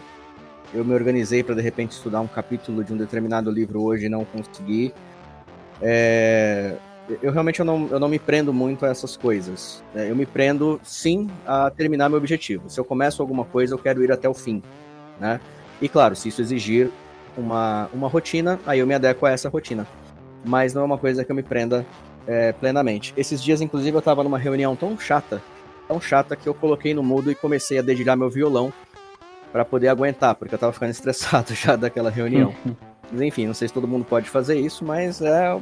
Speaker 1: eu me organizei para de repente estudar um capítulo de um determinado livro hoje e não conseguir. É, eu realmente eu não, eu não me prendo muito a essas coisas. Né? Eu me prendo, sim, a terminar meu objetivo. Se eu começo alguma coisa, eu quero ir até o fim. Né? E claro, se isso exigir uma, uma rotina, aí eu me adequo a essa rotina. Mas não é uma coisa que eu me prenda é, plenamente. Esses dias, inclusive, eu estava numa reunião tão chata, tão chata, que eu coloquei no mudo e comecei a dedilhar meu violão para poder aguentar, porque eu estava ficando estressado já daquela reunião. Mas enfim, não sei se todo mundo pode fazer isso, mas é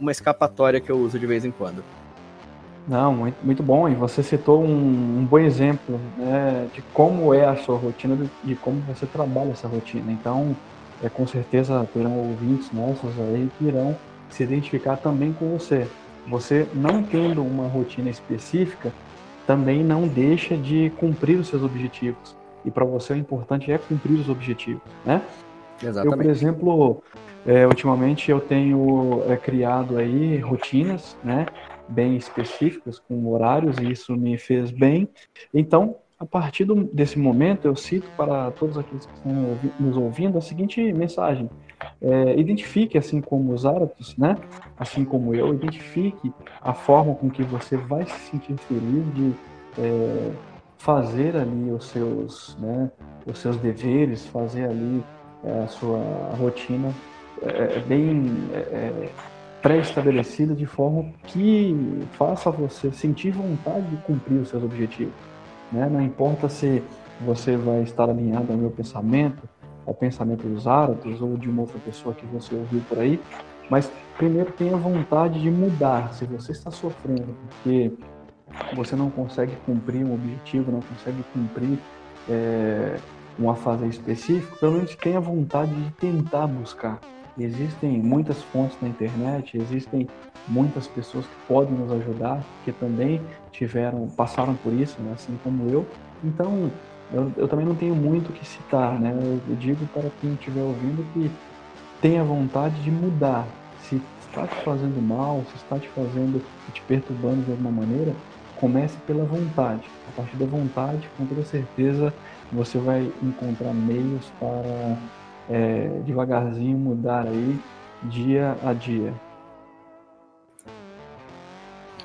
Speaker 1: uma escapatória que eu uso de vez em quando.
Speaker 2: Não, muito, muito bom. E você citou um, um bom exemplo né, de como é a sua rotina, de como você trabalha essa rotina. Então, é, com certeza terão ouvintes nossos aí que irão se identificar também com você. Você não tendo uma rotina específica, também não deixa de cumprir os seus objetivos. E para você o importante é cumprir os objetivos, né? Exatamente. Eu, por exemplo, é, ultimamente eu tenho é, criado aí rotinas, né, bem específicas, com horários, e isso me fez bem. Então, a partir do, desse momento, eu cito para todos aqueles que estão nos ouvindo a seguinte mensagem. É, identifique, assim como os árbitros, né? assim como eu, identifique a forma com que você vai se sentir feliz de é, fazer ali os seus, né, os seus deveres, fazer ali é, a sua rotina é, é bem é, é, pré-estabelecida de forma que faça você sentir vontade de cumprir os seus objetivos. Né? Não importa se você vai estar alinhado ao meu pensamento, ao pensamento dos árabes ou de uma outra pessoa que você ouviu por aí, mas primeiro tenha vontade de mudar. Se você está sofrendo porque você não consegue cumprir um objetivo, não consegue cumprir é, um afazer específico, pelo menos tenha vontade de tentar buscar. Existem muitas fontes na internet, existem muitas pessoas que podem nos ajudar, que também tiveram, passaram por isso, né, assim como eu. Então, eu, eu também não tenho muito o que citar, né? Eu digo para quem estiver ouvindo que tenha vontade de mudar. Se está te fazendo mal, se está te fazendo, te perturbando de alguma maneira, comece pela vontade. A partir da vontade, com toda certeza, você vai encontrar meios para é, devagarzinho mudar aí dia a dia.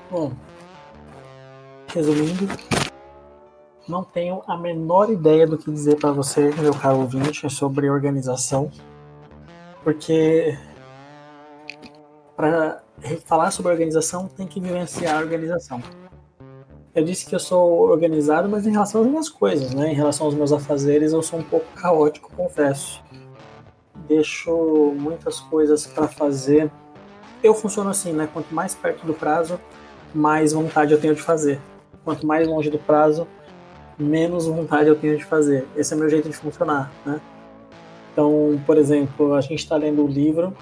Speaker 3: Bom, resumindo, não tenho a menor ideia do que dizer para você, meu caro ouvinte, sobre organização, porque para falar sobre organização tem que vivenciar a organização. Eu disse que eu sou organizado, mas em relação às minhas coisas, né? Em relação aos meus afazeres, eu sou um pouco caótico, confesso deixo muitas coisas para fazer. Eu funciono assim, né? Quanto mais perto do prazo, mais vontade eu tenho de fazer. Quanto mais longe do prazo, menos vontade eu tenho de fazer. Esse é meu jeito de funcionar, né? Então, por exemplo, a gente está lendo o livro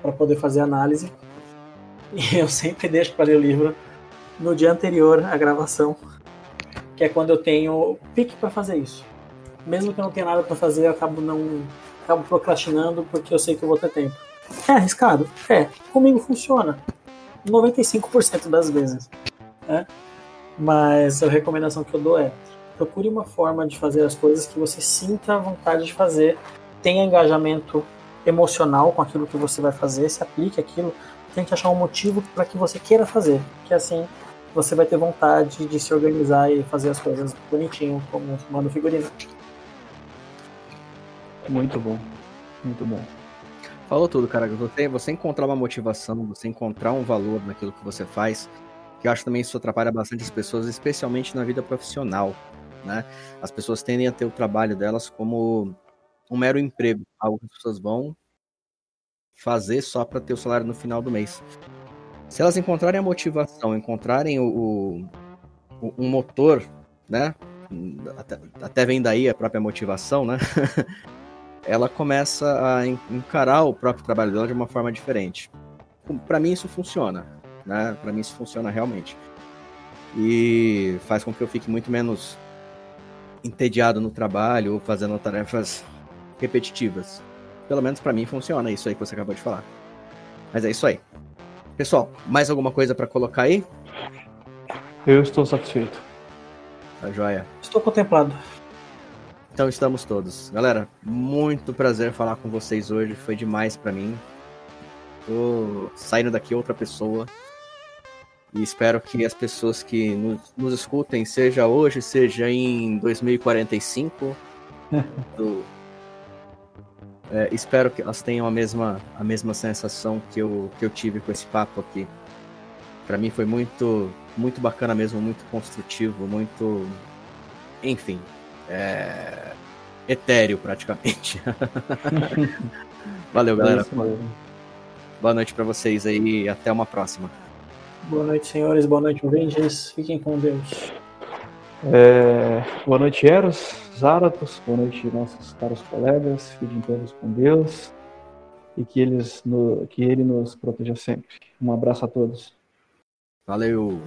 Speaker 3: para poder fazer análise e eu sempre deixo para ler o livro no dia anterior à gravação, que é quando eu tenho pique para fazer isso. Mesmo que eu não tenha nada para fazer, eu acabo não acabo procrastinando porque eu sei que eu vou ter tempo. É arriscado? É. Comigo funciona. 95% das vezes. Né? Mas a recomendação que eu dou é procure uma forma de fazer as coisas que você sinta vontade de fazer tenha engajamento emocional com aquilo que você vai fazer, se aplique aquilo, tem que achar um motivo para que você queira fazer, que assim você vai ter vontade de se organizar e fazer as coisas bonitinho, como manda figurino.
Speaker 2: Muito bom, muito bom.
Speaker 1: Falou tudo, cara. Você, você encontrar uma motivação, você encontrar um valor naquilo que você faz, que eu acho também isso atrapalha bastante as pessoas, especialmente na vida profissional, né? As pessoas tendem a ter o trabalho delas como um mero emprego, algo que as pessoas vão fazer só para ter o salário no final do mês. Se elas encontrarem a motivação, encontrarem o, o um motor, né? Até, até vem daí a própria motivação, né? ela começa a encarar o próprio trabalho dela de uma forma diferente. Para mim isso funciona, né? Para mim isso funciona realmente. E faz com que eu fique muito menos entediado no trabalho ou fazendo tarefas repetitivas. Pelo menos para mim funciona isso aí que você acabou de falar. Mas é isso aí. Pessoal, mais alguma coisa para colocar aí?
Speaker 2: Eu estou satisfeito.
Speaker 1: Tá joia.
Speaker 3: Estou contemplado.
Speaker 1: Então estamos todos. Galera, muito prazer falar com vocês hoje. Foi demais para mim. Tô saindo daqui outra pessoa. E espero que as pessoas que nos, nos escutem, seja hoje, seja em 2045, do, é, espero que elas tenham a mesma, a mesma sensação que eu, que eu tive com esse papo aqui. Para mim foi muito, muito bacana mesmo, muito construtivo, muito. Enfim, é... etéreo praticamente. Valeu, galera. Boa noite para vocês aí e até uma próxima.
Speaker 3: Boa noite, senhores. Boa noite, ouvintes. Fiquem com Deus.
Speaker 2: É... Boa noite, Eros, Zaratos. Boa noite, nossos caros colegas. Fiquem todos com Deus e que, eles no... que Ele nos proteja sempre. Um abraço a todos.
Speaker 1: Valeu.